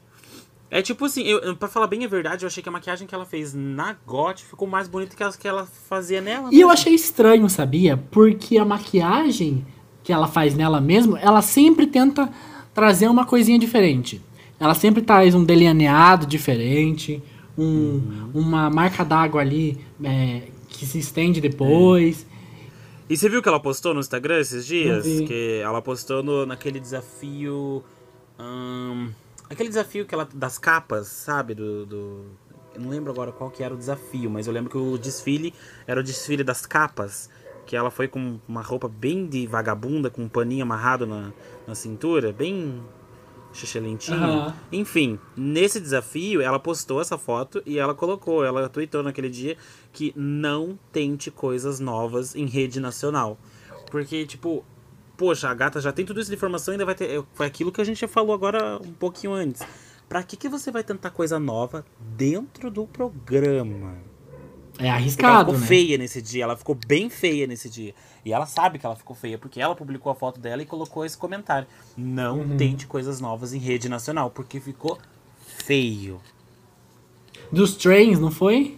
É tipo assim, eu, pra falar bem a verdade, eu achei que a maquiagem que ela fez na GOT ficou mais bonita que as que ela fazia nela. E eu mesmo. achei estranho, sabia? Porque a maquiagem que ela faz nela mesmo, ela sempre tenta trazer uma coisinha diferente. Ela sempre traz um delineado diferente, um, Uhum. uma marca d'água ali é, que se estende depois. E você viu que ela postou no Instagram esses dias? Que ela postou no, naquele desafio. hum, aquele desafio que ela. das capas, sabe? Do, do- Eu não lembro agora qual que era o desafio, mas eu lembro que o desfile era o desfile das capas. Que ela foi com uma roupa bem de vagabunda, com um paninho amarrado na, na cintura, bem excelentinha. Aham. Enfim, nesse desafio, ela postou essa foto e ela colocou, ela tweetou naquele dia que não tente coisas novas em rede nacional. Porque, tipo, poxa, a gata já tem tudo isso de informação e ainda vai ter. Foi aquilo que a gente já falou agora um pouquinho antes. Pra que, que você vai tentar coisa nova dentro do programa? É Porque ela arriscado, ficou né? feia nesse dia, ela ficou bem feia nesse dia. E ela sabe que ela ficou feia, porque ela publicou a foto dela e colocou esse comentário. Não Uhum. tente coisas novas em rede nacional, porque ficou feio. Dos trains, não foi?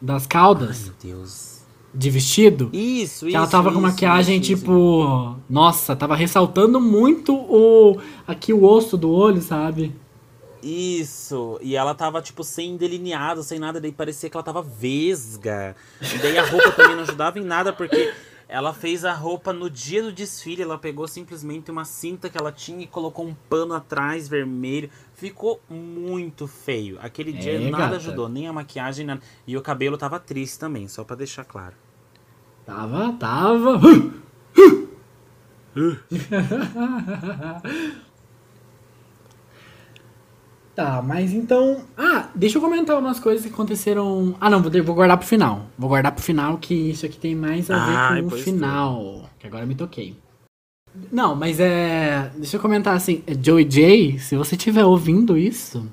Das Ai, caudas meu Deus. de vestido. Isso, Que isso. ela tava com isso, maquiagem, isso, isso. tipo. Nossa, tava ressaltando muito o. Aqui o osso do olho, sabe? Isso. E ela tava, tipo, sem delineado, sem nada. Daí parecia que ela tava vesga. E daí a roupa também não ajudava em nada, porque ela fez a roupa no dia do desfile. Ela pegou simplesmente uma cinta que ela tinha e colocou um pano atrás vermelho. Ficou muito feio. Aquele dia É, nada gata. ajudou, nem a maquiagem, nada. E o cabelo tava triste também, só pra deixar claro. Tava, tava. tá, mas então. Ah, deixa eu comentar umas coisas que aconteceram. Ah, não, vou, vou guardar pro final. Vou guardar pro final, que isso aqui tem mais a ver Ai, com o final. Que agora eu me toquei. Não, mas é. Deixa eu comentar assim. é, Joey J, se você estiver ouvindo isso,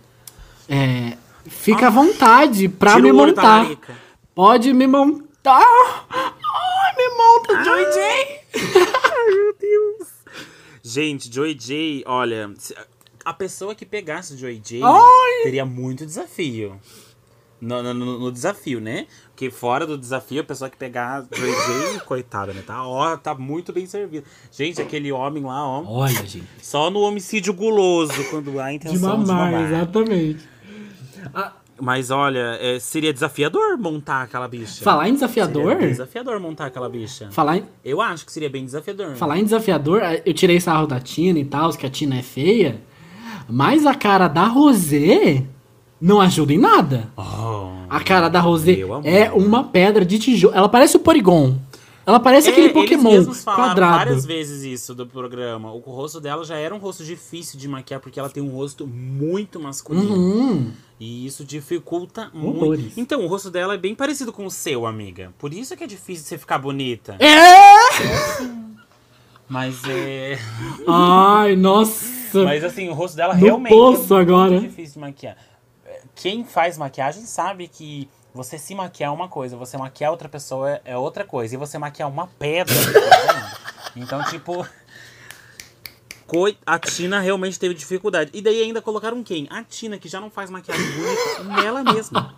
é. Fica à vontade pra me da montar. Pode me montar! Ai, me monta, Joy J! Meu Deus. Gente, Joy J, olha, a pessoa que pegasse o Joy J Ai. teria muito desafio. No, no- no- desafio, né? Porque fora do desafio, a pessoa que pegar Joy J, coitada, né? Tá, ó, tá muito bem servido. Gente, aquele homem lá, ó, Olha, gente. só no homicídio guloso, quando há a De intenção de mamar, mamar. exatamente. Ah, Mas olha, é, seria desafiador montar aquela bicha. Falar em desafiador? Seria desafiador montar aquela bicha. Falar em, Eu acho que seria bem desafiador. falar em desafiador, eu tirei sarro da Tina e tal, que a Tina é feia. Mas a cara da Rosé não ajuda em nada. Oh. A cara da Rosé é uma pedra de tijolo. Ela parece o Porygon. Ela parece É, aquele eles Pokémon mesmos falaram quadrado. várias vezes isso do programa. O rosto dela já era um rosto difícil de maquiar, porque ela tem um rosto muito masculino. Uhum. E isso dificulta Horrores. muito. Então, o rosto dela é bem parecido com o seu, amiga. Por isso que é difícil você ficar bonita. É! Mas é. Ai, nossa. Mas assim, o rosto dela No realmente poço é muito agora. difícil de maquiar. Quem faz maquiagem sabe que você se maquiar é uma coisa, você maquiar outra pessoa é- é outra coisa. E você maquiar uma pedra é. Então, tipo. coi- A Tina realmente teve dificuldade. E daí ainda colocaram quem? A Tina, que já não faz maquiagem bonita nela mesma.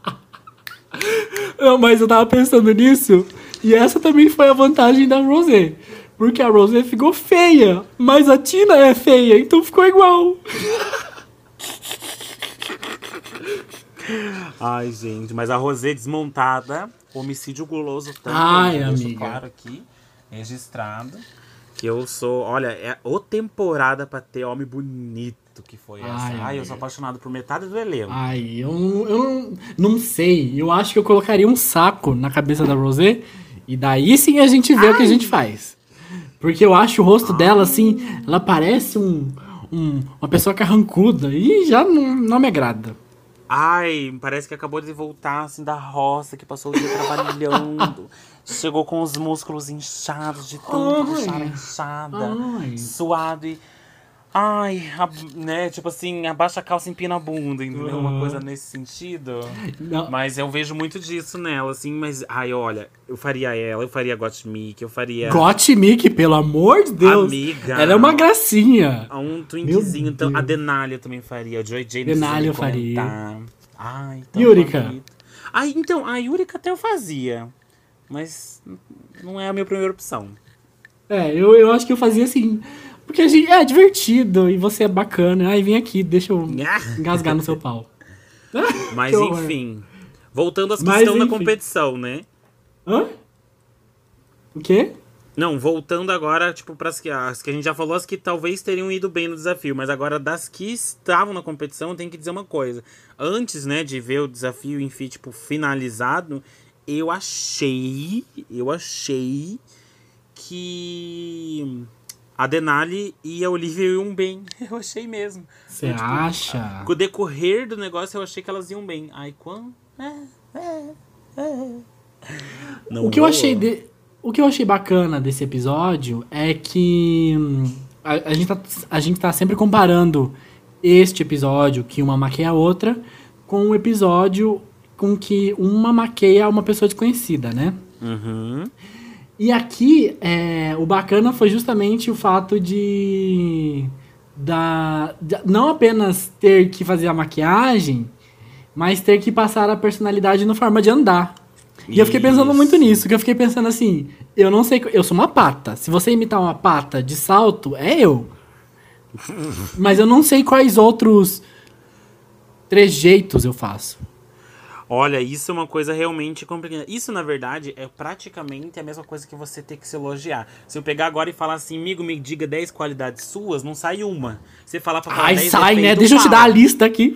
Não, mas eu tava pensando nisso. E essa também foi a vantagem da Rosé. Porque a Rosé ficou feia. Mas a Tina é feia, então ficou igual. Ai, gente, mas a Rosé desmontada, homicídio guloso também. Ai, amiga. claro aqui, registrado. Que eu sou, olha, é o temporada pra ter homem bonito que foi essa. Ai, Ai, eu sou apaixonado por metade do elenco. Ai, eu, não- eu não, não sei. Eu acho que eu colocaria um saco na cabeça da Rosé. E daí sim a gente vê o que a gente faz. Porque eu acho o rosto dela assim. Ela parece um, um- uma pessoa carrancuda. E já não, não me agrada. Ai, parece que acabou de voltar assim da roça, que passou o dia trabalhando. Chegou com os músculos inchados de tanto deixar inchada. Ai. Suado e. Ai, a- né? Tipo assim, abaixa a calça e empina a bunda, entendeu? Uma Uhum. coisa nesse sentido. Não, Mas eu vejo muito disso nela, assim, mas. Ai, olha, eu faria ela, eu faria Gottmik, eu faria. Gottmik, pelo amor de Deus. Amiga. Ela é uma gracinha. Um twinkzinho, Meu então. A eu também faria. A Joy Jane Denali eu faria. Ai, tão Yurika? bonito. Ai, então, a Yurika até eu fazia. Mas não é a minha primeira opção. É, eu, eu acho que eu fazia assim. Porque a gente é divertido e você é bacana. Ai, vem aqui, deixa eu engasgar no seu pau. Mas enfim. Voltando às que Mas, estão na enfim. competição, né? Hã? O quê? Não, voltando agora, tipo, pras que, as que a gente já falou, as que talvez teriam ido bem no desafio, mas agora das que estavam na competição, eu tenho que dizer uma coisa. Antes, né, de ver o desafio, enfim, tipo, finalizado, eu achei, eu achei que a Denali e a Olivia iam bem. Eu achei mesmo. Você tipo, acha? Com o decorrer do negócio, eu achei que elas iam bem. Aí quando. É, é, é. Não O que eu achei de... O que eu achei bacana desse episódio é que hum, a, a gente tá, a gente tá sempre comparando este episódio que uma maqueia a outra com o episódio com que uma maqueia uma pessoa desconhecida, né? Uhum. E aqui, é, o bacana foi justamente o fato de, da, de não apenas ter que fazer a maquiagem, mas ter que passar a personalidade na forma de andar. E eu fiquei pensando Isso. muito nisso, que eu fiquei pensando assim, eu não sei, eu sou uma pata. Se você imitar uma pata de salto, é eu. Mas eu não sei quais outros trejeitos eu faço. Olha, isso é uma coisa realmente complicada. Isso, na verdade, é praticamente a mesma coisa que você ter que se elogiar. Se eu pegar agora e falar assim, amigo, me diga 10 qualidades suas, não sai uma. Você falar pra falar Ai, 10 sai, né? Deixa eu te dar a fala. lista aqui.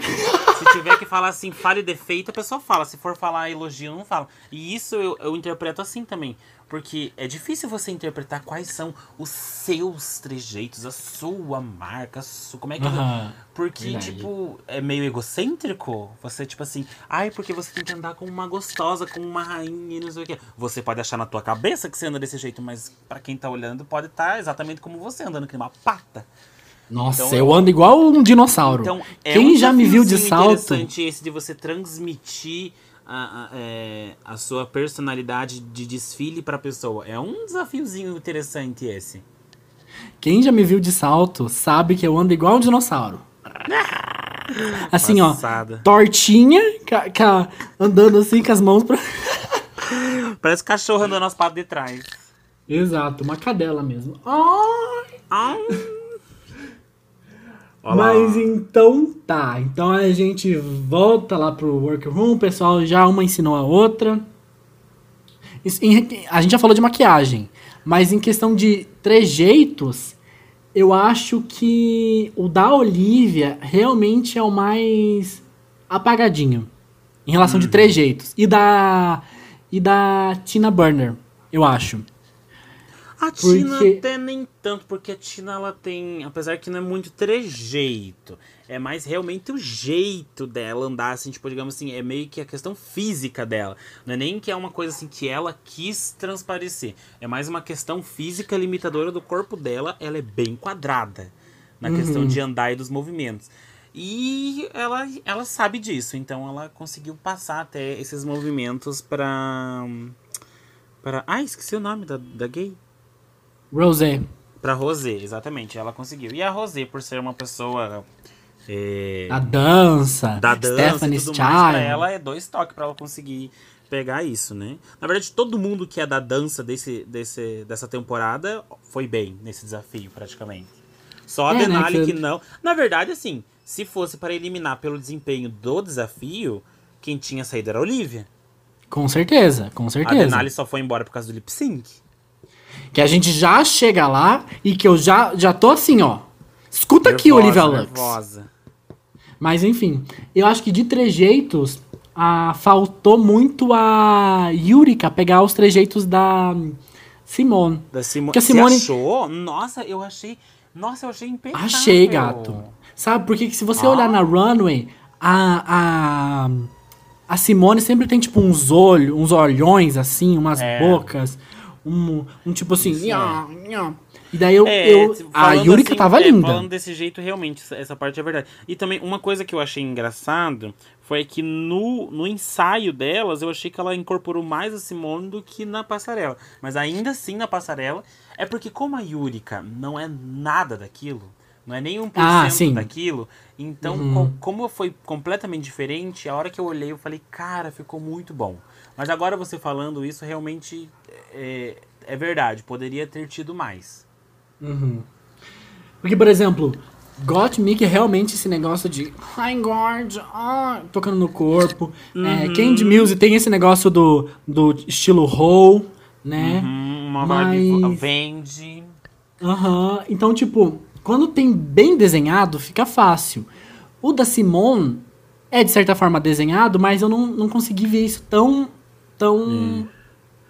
Se tiver que falar assim, fale defeito, a pessoa fala. Se for falar elogio, não fala. E isso eu, eu interpreto assim também. Porque é difícil você interpretar quais são os seus trejeitos, a sua marca, a sua, como é que... Aham, Porque, verdade. tipo, é meio egocêntrico. Você, tipo assim, ai, porque você tem que andar como uma gostosa, como uma rainha e não sei o quê. Você pode achar na tua cabeça que você anda desse jeito, mas pra quem tá olhando, pode estar exatamente como você, andando que nem uma pata. Nossa, Então, eu ando igual um dinossauro. Então, é Quem um já me viu de salto? interessante esse de você transmitir a, a, é, a sua personalidade de desfile pra pessoa. É um desafiozinho interessante esse. Quem já me viu de salto sabe que eu ando igual um dinossauro. Assim, Passada. ó, tortinha, ca- ca- andando assim com as mãos pra. Parece cachorro andando as patas de trás. Exato, uma cadela mesmo. Ai. Ah, Olha lá. Mas então tá. Então a gente volta lá pro workroom, o pessoal já uma ensinou a outra. A gente já falou de maquiagem, mas em questão de trejeitos, eu acho que o da Olivia realmente é o mais apagadinho em relação Uhum. de trejeitos. E da e da Tina Burner, eu acho. A Tina Porque- até nem tanto, porque a Tina ela tem, apesar que não é muito trejeito, é mais realmente o jeito dela andar, assim, tipo, digamos assim, é meio que a questão física dela. Não é nem que é uma coisa assim que ela quis transparecer, é mais uma questão física limitadora do corpo dela, ela é bem quadrada na questão de andar e dos movimentos. E ela, ela sabe disso, então ela conseguiu passar até esses movimentos pra. pra ah, esqueci o nome da, da gay. Rosé. Pra Rosé, exatamente, ela conseguiu. E a Rosé, por ser uma pessoa é, A dança. da dança Stephanie e tudo mais, pra ela é dois toques pra ela conseguir pegar isso, né? Na verdade, todo mundo que é da dança desse, desse, dessa temporada foi bem nesse desafio, praticamente. Só a É, né, Denali que- que não. Na verdade, assim, se fosse para eliminar pelo desempenho do desafio, quem tinha saído era a Olivia. Com certeza, com A certeza. Denali só foi embora por causa do lip sync. Que a gente já chega lá e que eu já, já tô assim, ó. Escuta aqui, Nervosa, Olivia Lux. nervosa. Mas enfim, eu acho que de trejeitos, ah, faltou muito a Yurika pegar os trejeitos da Simone. Da Simo... Porque a Você Simone- achou? Nossa, eu achei. Nossa, eu achei impecável. Achei, gato. Sabe, porque que se você Ah. olhar na runway, a, a, a Simone sempre tem, tipo, uns olhos, uns olhões, assim, umas É. bocas, um, um tipo assim, nha. E daí eu, É, eu a Yurika assim, tava é, linda. Falando desse jeito, realmente, essa, essa parte é verdade. E também, uma coisa que eu achei engraçado foi que no, no ensaio delas, eu achei que ela incorporou mais a Simone do que na passarela. Mas ainda assim, na passarela, é porque como a Yurika não é nada daquilo, não é nem um por Ah, cento sim. Uhum. daquilo, então, co- como foi completamente diferente, a hora que eu olhei, eu falei, cara, ficou muito bom. Mas agora você falando isso, realmente é, é verdade, poderia ter tido mais. Uhum. Porque, por exemplo, Got Me, que é realmente esse negócio de Hi God, ah, tocando no corpo. É, Uhum. Candy Muse tem esse negócio do, do estilo roll, né? Hum, uma Mas- vende. Aham. Então, tipo, quando tem bem desenhado, fica fácil. O da Simone é, de certa forma, desenhado, mas eu não, não consegui ver isso tão. tão.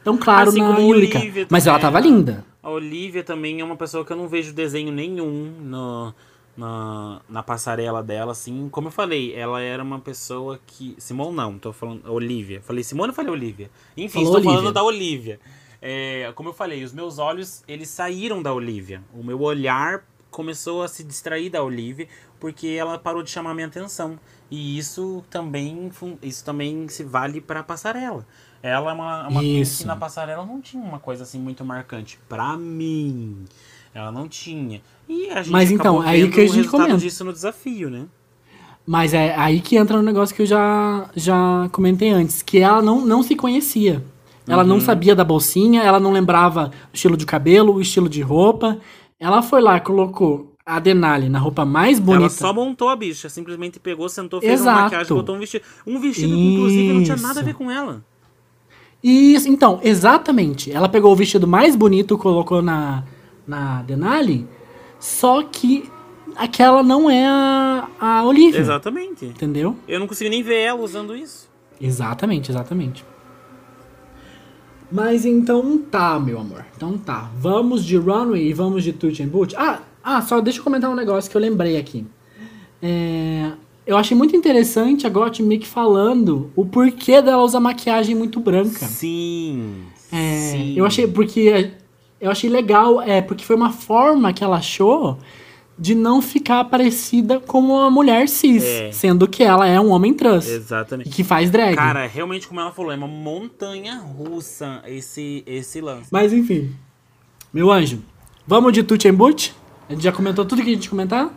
tão claro Assim na Yurika. Mas ela tava né? linda. A Olivia também é uma pessoa que eu não vejo desenho nenhum no, na, na passarela dela, assim. Como eu falei, ela era uma pessoa que. Simone não, tô falando. Olivia. Falei Simone ou falei Olivia? Enfim, Falou estou Olivia. falando da Olivia. É, como eu falei, os meus olhos, eles saíram da Olivia. O meu olhar começou a se distrair da Olivia porque ela parou de chamar minha atenção. E isso também, isso também se vale para a passarela. Ela é uma, uma que na passarela não tinha uma coisa assim muito marcante. Pra mim, ela não tinha. E a gente Mas então, acabou aí que a gente comenta. disso no desafio, né? Mas é aí que entra no negócio que eu já, já comentei antes, que ela não, não se conhecia. Ela Uhum. não sabia da bolsinha, ela não lembrava o estilo de cabelo, o estilo de roupa. Ela foi lá, colocou a Denali na roupa mais bonita. Ela só montou a bicha, simplesmente pegou, sentou, fez Exato. uma maquiagem, botou um vestido. Um vestido que, inclusive, não tinha nada a Isso. ver com ela. Isso, então, exatamente. Ela pegou o vestido mais bonito, colocou na, na Denali, só que aquela não é a, a Olivia. Exatamente. Entendeu? Eu não consigo nem ver ela usando isso. Exatamente, exatamente. Mas então tá, meu amor. Então tá. Vamos de runway e vamos de touch and boot. Ah, ah, só deixa eu comentar um negócio que eu lembrei aqui. É, eu achei muito interessante a Gottmik falando o porquê dela usar maquiagem muito branca. Sim. É, sim. eu achei porque eu achei legal, é porque foi uma forma que ela achou de não ficar parecida como uma mulher cis, É. sendo que ela é um homem trans e Exatamente. que faz drag. Cara, realmente, como ela falou, é uma montanha russa esse, esse lance. Mas enfim. Meu anjo, vamos de and Boot? A gente já comentou tudo que a gente comentar?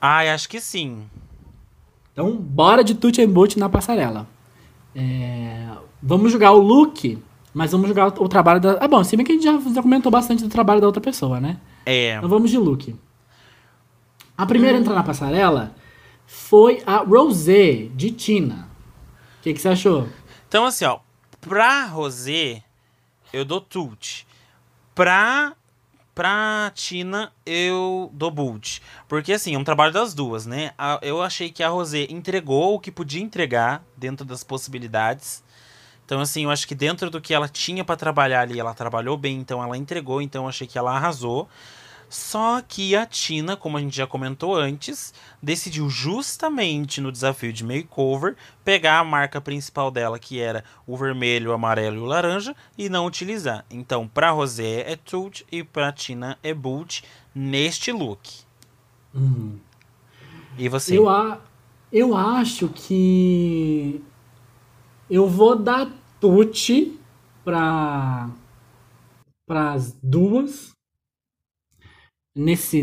Ai, acho que sim. Então, bora de and Boot na passarela. É, vamos jogar o look, mas vamos jogar o, o trabalho da. Ah, bom, se bem que a gente já, já comentou bastante do trabalho da outra pessoa, né? É. Então vamos de look. A primeira a entrar na passarela foi a Rosé, de Tina. O que, que você achou? Então, assim, ó, pra Rosé, eu dou Tult. Pra, pra Tina, eu dou Bult. Porque, assim, é um trabalho das duas, né? A- Eu achei que a Rosé entregou o que podia entregar dentro das possibilidades. Então, assim, eu acho que dentro do que ela tinha pra trabalhar ali, ela trabalhou bem, então ela entregou, então eu achei que ela arrasou. Só que a Tina, como a gente já comentou antes, decidiu justamente no desafio de makeover pegar a marca principal dela, que era o vermelho, o amarelo e o laranja, e não utilizar. Então, pra Rosé é Tult e pra Tina é Bult neste look. E você? Eu, a, eu acho que eu vou dar tute para as duas nesse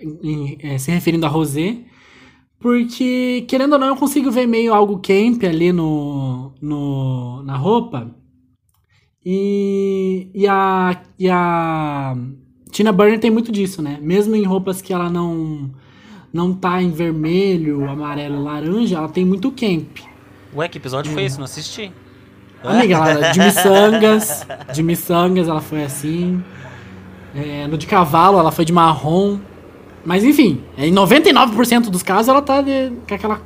em- em- é, se referindo a Rosé, porque querendo ou não eu consigo ver meio algo camp ali no, no na roupa. E, e a e a Tina Burner tem muito disso, né? Mesmo em roupas que ela não não tá em vermelho, amarelo, laranja, ela tem muito camp. Ué, que episódio foi esse? Não assisti. Amiga, ela, de miçangas, de miçangas ela foi assim. É, no de cavalo ela foi de marrom. Mas enfim, em 99% dos casos ela tá de- com aquela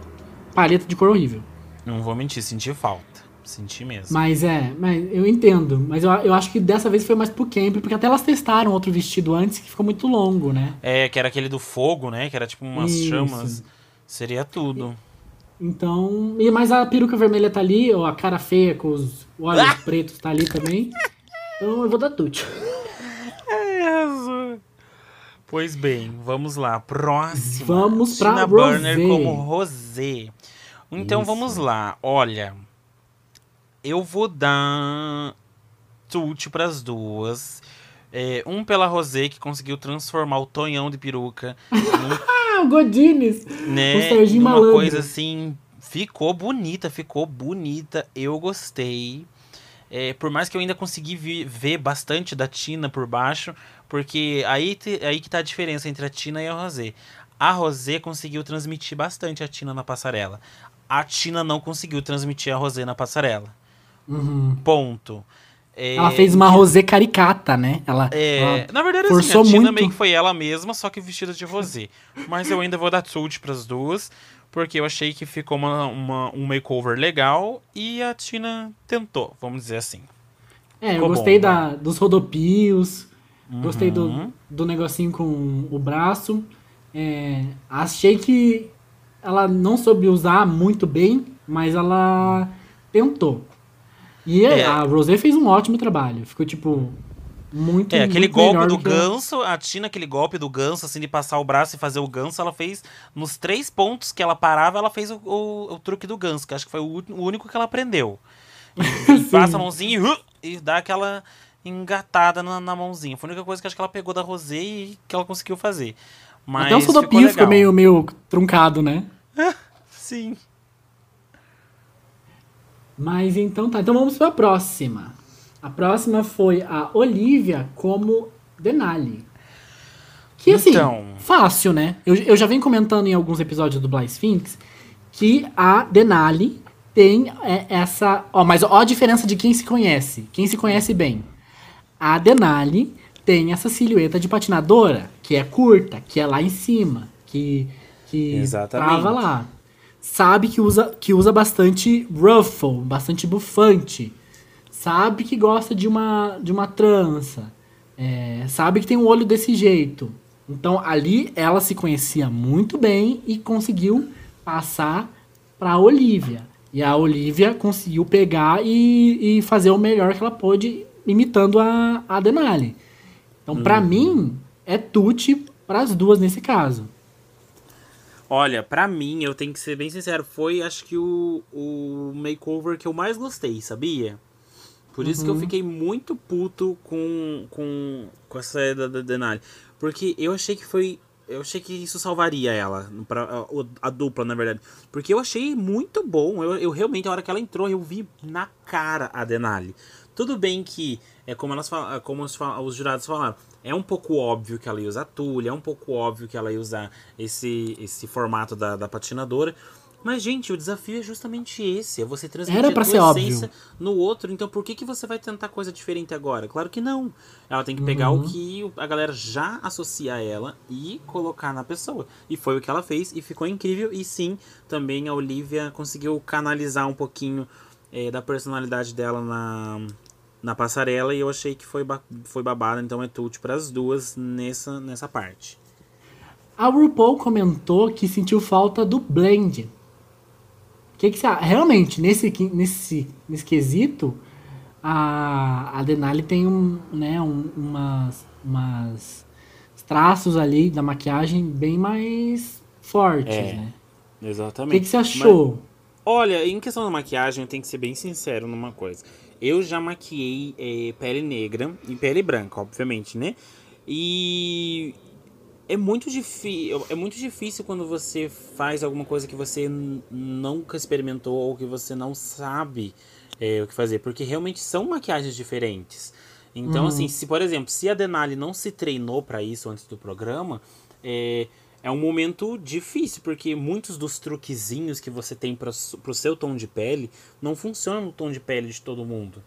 paleta de cor horrível. Não vou mentir, senti falta. Senti mesmo. Mas é, mas eu entendo. Mas eu, eu acho que dessa vez foi mais pro camp, porque até elas testaram outro vestido antes que ficou muito longo, né? É, que era aquele do fogo, né? Que era tipo umas Isso. chamas. Seria tudo. Então. E, mas a peruca vermelha tá ali, ou a cara feia com os olhos Ah! pretos tá ali também. Então eu vou dar Pois bem, vamos lá. Próxima. Vamos pra Tina Rosé. Burner como Rosé. Então Isso. vamos lá. Olha, eu vou dar tute pras duas. É, um pela Rosé, que conseguiu transformar o Tonhão de peruca Ah, o Godines! né? O Serginho Uma Malandro. coisa assim, ficou bonita, ficou bonita. Eu gostei. É, por mais que eu ainda consegui ver bastante da Tina por baixo, porque aí, te- aí que tá a diferença entre a Tina e a Rosé. A Rosé conseguiu transmitir bastante a Tina na passarela. A Tina não conseguiu transmitir a Rosé na passarela. Uhum. Ponto. É, Ela fez uma rosé caricata, né? Ela, é, ela- na verdade, assim, forçou a Tina muito. meio que foi ela mesma, só que vestida de rosé. Mas eu ainda vou dar tilt pras duas, porque eu achei que ficou uma, uma- um makeover legal e a Tina tentou, vamos dizer assim. é, eu ficou gostei bom, da, dos rodopios, gostei do, Uhum. do negocinho com o braço. É, achei que ela não soube usar muito bem, mas ela tentou. E É. a Rosé fez um ótimo trabalho. Ficou, tipo, muito É, aquele muito golpe do que ganso, a Tina, aquele golpe do ganso, assim, de passar o braço e fazer o ganso, ela fez, nos três pontos que ela parava, ela fez o, o- o truque do ganso, que acho que foi o, o único que ela aprendeu. Passa a mãozinha e, uh, e dá aquela engatada na, na mãozinha. Foi a única coisa que acho que ela pegou da Rosé e que ela conseguiu fazer. Mas Até o ficou rodopio ficou meio, meio truncado, né? Sim. Mas então tá, então vamos pra próxima. A próxima foi a Olivia como Denali. Que assim, Então. fácil, né? Eu, eu já venho comentando em alguns episódios do Bly Sphinx que a Denali tem é, essa. Ó, mas ó a diferença de quem se conhece. Quem se conhece bem. A Denali tem essa silhueta de patinadora, que é curta, que é lá em cima, que, que Exatamente. trava lá. Sabe que usa, que usa bastante ruffle, bastante bufante. Sabe que gosta de uma, de uma trança. É, sabe que tem um olho desse jeito. Então ali ela se conhecia muito bem e conseguiu passar para a Olivia. E a Olivia conseguiu pegar e, e fazer o melhor que ela pôde, imitando a, a Denali. Então, pra mim, é tute para as duas nesse caso. Olha, pra mim, eu tenho que ser bem sincero, foi acho que o, o makeover que eu mais gostei, sabia? Por isso que eu fiquei muito puto com, com, com essa saída da Denali. Porque eu achei que foi. Eu achei que isso salvaria ela, pra, a, a dupla, na verdade. Porque eu achei muito bom. Eu, eu realmente, a hora que ela entrou, eu vi na cara a Denali. Tudo bem que, é como, elas falam, como os, os jurados falaram, é um pouco óbvio que ela ia usar tulha, é um pouco óbvio que ela ia usar esse, esse formato da, da patinadora. Mas, gente, o desafio é justamente esse: é você transmitir Era a tua óbvio. essência no outro. Então, por que, que você vai tentar coisa diferente agora? Claro que não. Ela tem que pegar Uhum. o que a galera já associa a ela e colocar na pessoa. E foi o que ela fez e ficou incrível. E sim, também a Olivia conseguiu canalizar um pouquinho eh, da personalidade dela na, na passarela. E eu achei que foi, ba foi babada. Então, é tudo para as duas nessa, nessa parte. A RuPaul comentou que sentiu falta do blend. O que, que você acha? Realmente, nesse, nesse, nesse quesito, a, a Denali tem um, né, um, umas, umas traços ali da maquiagem bem mais fortes, É, né? O Exatamente. que, que você achou? Olha, em questão da maquiagem, eu tenho que ser bem sincero numa coisa. Eu já maquiei eh, pele negra e pele branca, obviamente, né? E é muito difícil, é muito difícil quando você faz alguma coisa que você nunca experimentou ou que você não sabe eh, o que fazer, porque realmente são maquiagens diferentes. Então, Uhum. assim, se por exemplo, se a Denali não se treinou pra isso antes do programa, é, é um momento difícil, porque muitos dos truquezinhos que você tem para pro seu tom de pele não funcionam no tom de pele de todo mundo.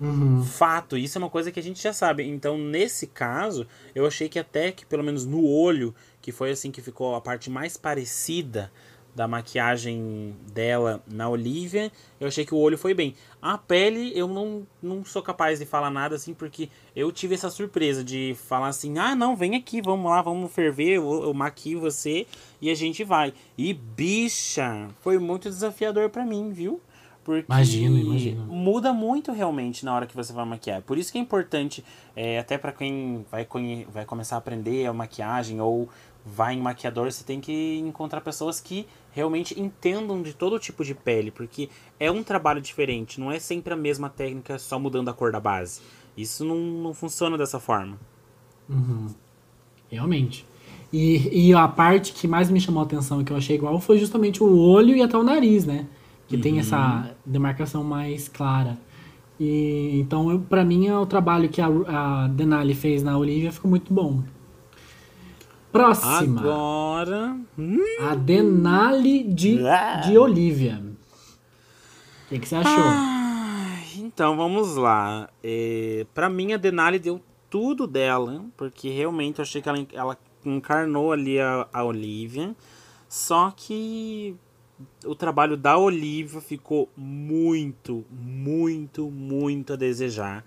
Uhum. Fato, isso é uma coisa que a gente já sabe. Então, nesse caso, eu achei que até que, pelo menos no olho, que foi assim que ficou a parte mais parecida da maquiagem dela na Olivia, eu achei que o olho foi bem. A pele, eu não, não sou capaz de falar nada assim, porque eu tive essa surpresa de falar assim: ah, não, vem aqui, vamos lá, vamos ferver, eu, eu maquio você e a gente vai. E bicha, foi muito desafiador pra mim, viu? Porque Imagino, imagino. muda muito realmente na hora que você vai maquiar. Por isso que é importante, é, até pra quem vai, vai começar a aprender a maquiagem ou vai em maquiador, você tem que encontrar pessoas que realmente entendam de todo tipo de pele, porque é um trabalho diferente, não é sempre a mesma técnica só mudando a cor da base. Isso não, não funciona dessa forma. Uhum. Realmente. E, e a parte que mais me chamou a atenção e que eu achei igual foi justamente o olho e até o nariz, né? Que tem essa demarcação mais clara. E, então, pra mim, é o trabalho que a, a Denali fez na Olivia ficou muito bom. Próxima. Agora. Hum, A Denali de, Ah. de Olivia. O que, que você achou? Ai, então vamos lá. É, para mim a Denali deu tudo dela, porque realmente eu achei que ela, ela encarnou ali a, a Olivia. Só que o trabalho da Olivia ficou muito, muito, muito a desejar.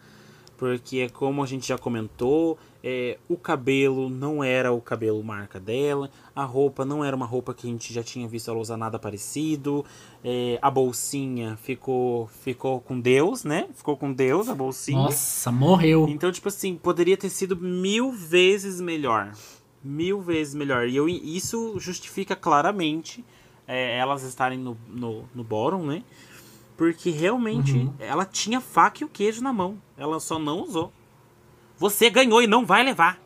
Porque é como a gente já comentou, é, o cabelo não era o cabelo marca dela, a roupa não era uma roupa que a gente já tinha visto ela usar nada parecido, é, a bolsinha ficou ficou com Deus, né? Ficou com Deus a bolsinha. Nossa, morreu. Então, tipo assim, poderia ter sido mil vezes melhor. Mil vezes melhor. E eu, isso justifica claramente é, elas estarem no, no, no bottom, né? Porque realmente Uhum. ela tinha faca e o queijo na mão. Ela só não usou. Você ganhou e não vai levar.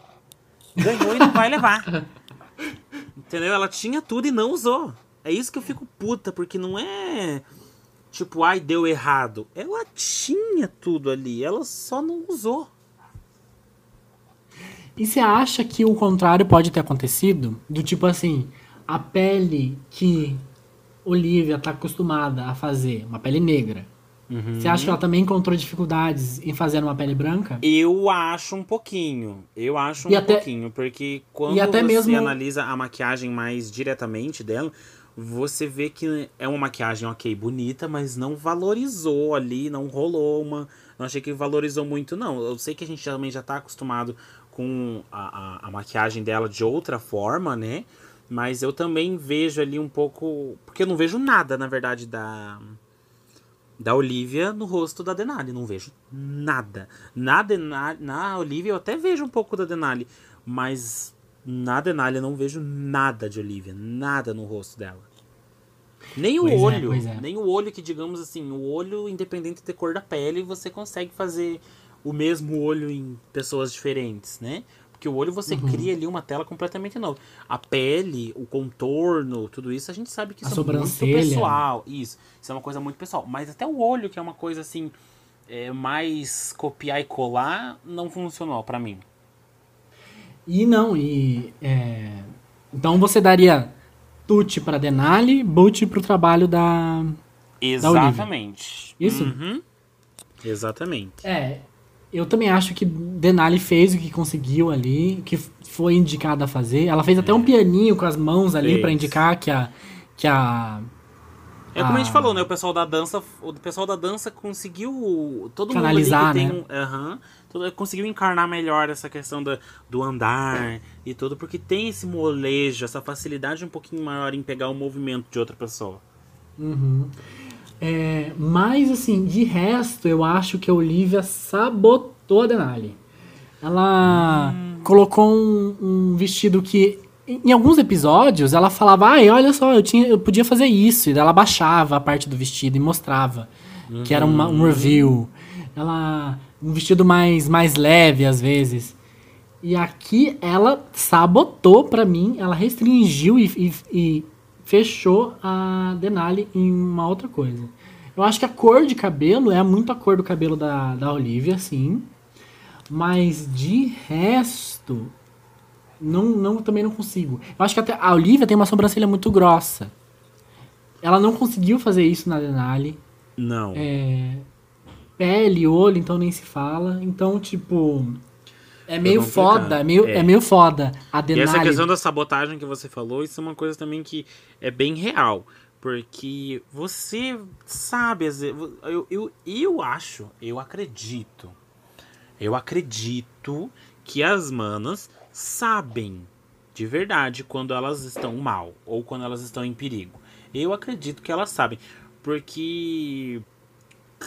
Ganhou e não vai levar. Entendeu? Ela tinha tudo e não usou. É isso que eu fico puta, porque não é tipo, ai, deu errado. Ela tinha tudo ali, ela só não usou. E você acha que o contrário pode ter acontecido? Do tipo assim, a pele que Olivia tá acostumada a fazer, uma pele negra. Você acha que ela também encontrou dificuldades em fazer uma pele branca? Eu acho um pouquinho. Eu acho um E até- pouquinho, porque quando até você mesmo- analisa a maquiagem mais diretamente dela, você vê que é uma maquiagem ok, bonita, mas não valorizou ali, não rolou uma. Não achei que valorizou muito, não. Eu sei que a gente também já tá acostumado com a, a, a maquiagem dela de outra forma, né? Mas eu também vejo ali um pouco. Porque eu não vejo nada, na verdade, da da Olivia no rosto da Denali. Não vejo nada. Na, Denali, na Olivia eu até vejo um pouco da Denali, mas na Denali eu não vejo nada de Olivia. Nada no rosto dela. Nem o Pois é, olho. pois é. Nem o olho que, digamos assim, o olho, independente da cor da pele, você consegue fazer o mesmo olho em pessoas diferentes, né? Porque o olho você Uhum. cria ali uma tela completamente nova. A pele, o contorno, tudo isso a gente sabe que A isso é muito pessoal. Isso. Isso é uma coisa muito pessoal. Mas até o olho, que é uma coisa assim. é, mais copiar e colar não funcionou pra mim. E não, e. é, Então você daria Tutti pra Denali, Butti pro trabalho da. Exatamente. Isso? Uhum. Exatamente. É. Eu também acho que Denali fez o que conseguiu ali, o que foi indicada a fazer. Ela fez até um pianinho com as mãos ali pra indicar que a. Que a. É como a gente falou, né? O pessoal da dança, o pessoal da dança conseguiu todo Canalizar, mundo ali que né? um, aham, todo- conseguiu encarnar melhor essa questão da, do andar e tudo, porque tem esse molejo, essa facilidade um pouquinho maior em pegar o movimento de outra pessoa. Uhum. É, mas, assim, de resto, eu acho que a Olivia sabotou a Denali. Ela colocou um, um vestido que, em alguns episódios, ela falava: Ai, olha só, eu, tinha, eu podia fazer isso. E daí ela baixava a parte do vestido e mostrava que era uma- um review. Ela. Um vestido mais, mais leve, às vezes. E aqui ela sabotou pra mim, ela restringiu e, e- e fechou a Denali em uma outra coisa. Eu acho que a cor de cabelo é muito a cor do cabelo da, da Olivia, sim. Mas de resto, não, não, também não consigo. Eu acho que até a Olivia tem uma sobrancelha muito grossa. Ela não conseguiu fazer isso na Denali. Não. É, pele, olho, então nem se fala. Então, tipo. É meio foda, é meio, É. é. meio foda a E Denali. essa questão da sabotagem que você falou, isso é uma coisa também que é bem real. Porque você sabe, eu, eu, eu acho, eu acredito, eu acredito que as manas sabem de verdade quando elas estão mal ou quando elas estão em perigo. Eu acredito que elas sabem. Porque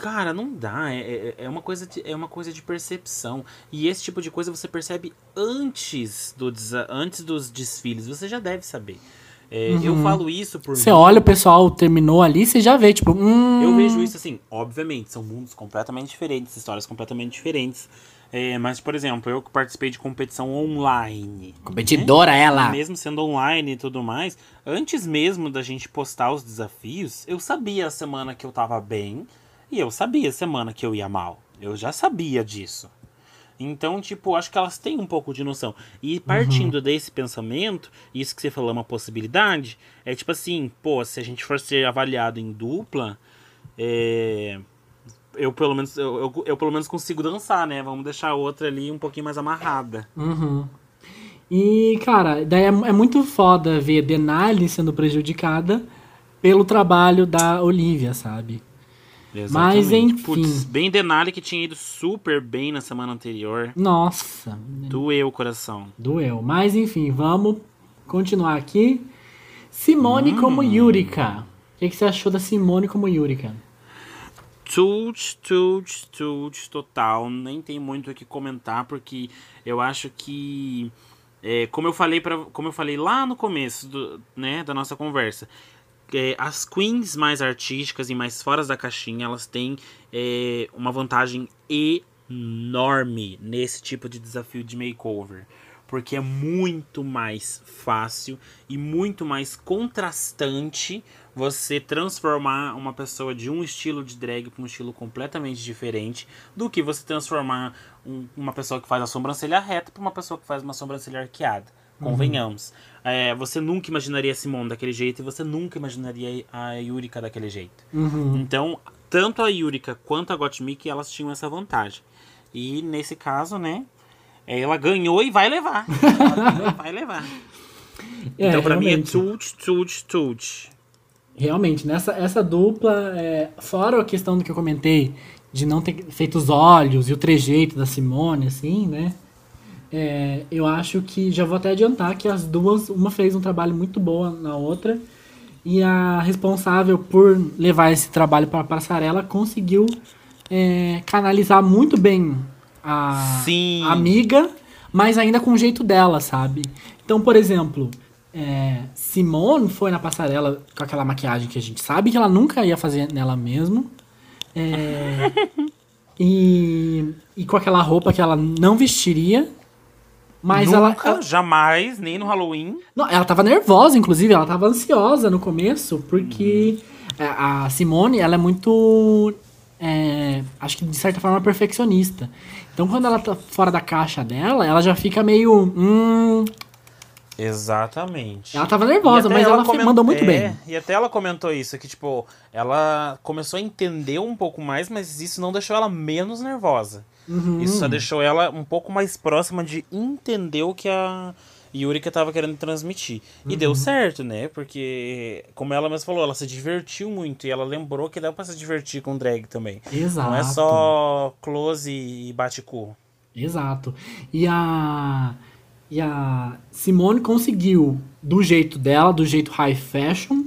Cara, não dá. É, é- é uma coisa de, é uma coisa de percepção. E esse tipo de coisa você percebe antes, do, antes dos desfiles. Você já deve saber. É, Eu falo isso por Você olha o pessoal terminou ali, você já vê, tipo, hum. Eu vejo isso assim, obviamente, são mundos completamente diferentes, histórias completamente diferentes. É, mas, por exemplo, eu que participei de competição online. Competidora ela. Mesmo sendo online e tudo mais, antes mesmo da gente postar os desafios, eu sabia a semana que eu tava bem e eu sabia semana que eu ia mal. Eu já sabia disso. Então, tipo, acho que elas têm um pouco de noção. E partindo desse pensamento, isso que você falou é uma possibilidade, é tipo assim, pô, se a gente for ser avaliado em dupla, é, eu pelo menos eu, eu, eu pelo menos consigo dançar, né? Vamos deixar a outra ali um pouquinho mais amarrada. Uhum. E, cara, daí é, é muito foda ver Denali sendo prejudicada pelo trabalho da Olivia, sabe? Mas, enfim. Putz, bem Denali que tinha ido super bem na semana anterior. Nossa, Doeu o coração. doeu. Mas enfim, vamos continuar aqui. Simone como Yurika. O que, que você achou da Simone como Yurika? Tut, tut, tut, total. Nem tem muito o que comentar, porque eu acho que. é, como, eu falei pra, como eu falei lá no começo do, né, da nossa conversa, é, as queens mais artísticas e mais fora da caixinha, elas têm é, uma vantagem enorme nesse tipo de desafio de makeover. Porque é muito mais fácil e muito mais contrastante você transformar uma pessoa de um estilo de drag para um estilo completamente diferente do que você transformar um- uma pessoa que faz a sobrancelha reta para uma pessoa que faz uma sobrancelha arqueada. Convenhamos. É, você nunca imaginaria a Simone daquele jeito e você nunca imaginaria a Yurika daquele jeito. Uhum. Então, tanto a Yurika quanto a Gottmik, elas tinham essa vantagem. E nesse caso, né, ela ganhou e vai levar. Ela ganhou e vai levar. É, então, pra mim, é realmente. tut, tut, tut. Realmente, nessa essa dupla, é, fora a questão do que eu comentei, de não ter feito os olhos e o trejeito da Simone, assim, né? É, eu acho que já vou até adiantar que as duas, uma fez um trabalho muito bom na outra, e a responsável por levar esse trabalho para a passarela conseguiu é, canalizar muito bem a, Sim. a amiga, mas ainda com o jeito dela, sabe? Então, por exemplo, é, Simone foi na passarela com aquela maquiagem que a gente sabe que ela nunca ia fazer nela mesmo. É, e, e com aquela roupa que ela não vestiria. Mas ela, Nunca, ela. jamais, nem no Halloween. Não, ela tava nervosa, inclusive, ela tava ansiosa no começo, porque a a Simone, ela é muito é, acho que de certa forma perfeccionista. Então quando ela tá fora da caixa dela, ela já fica meio. Hum, Exatamente. ela tava nervosa, mas ela, comen- mandou muito é, bem. E até ela comentou isso, que, tipo, ela começou a entender um pouco mais, mas isso não deixou ela menos nervosa. Uhum. Isso só deixou ela um pouco mais próxima de entender o que a Yurika tava querendo transmitir. E Uhum. deu certo, né? Porque, como ela mesma falou, ela se divertiu muito. E ela lembrou que dá pra se divertir com drag também. Exato. Não é só close e bate-cu. Exato. E a. E a Simone conseguiu, do jeito dela, do jeito high fashion,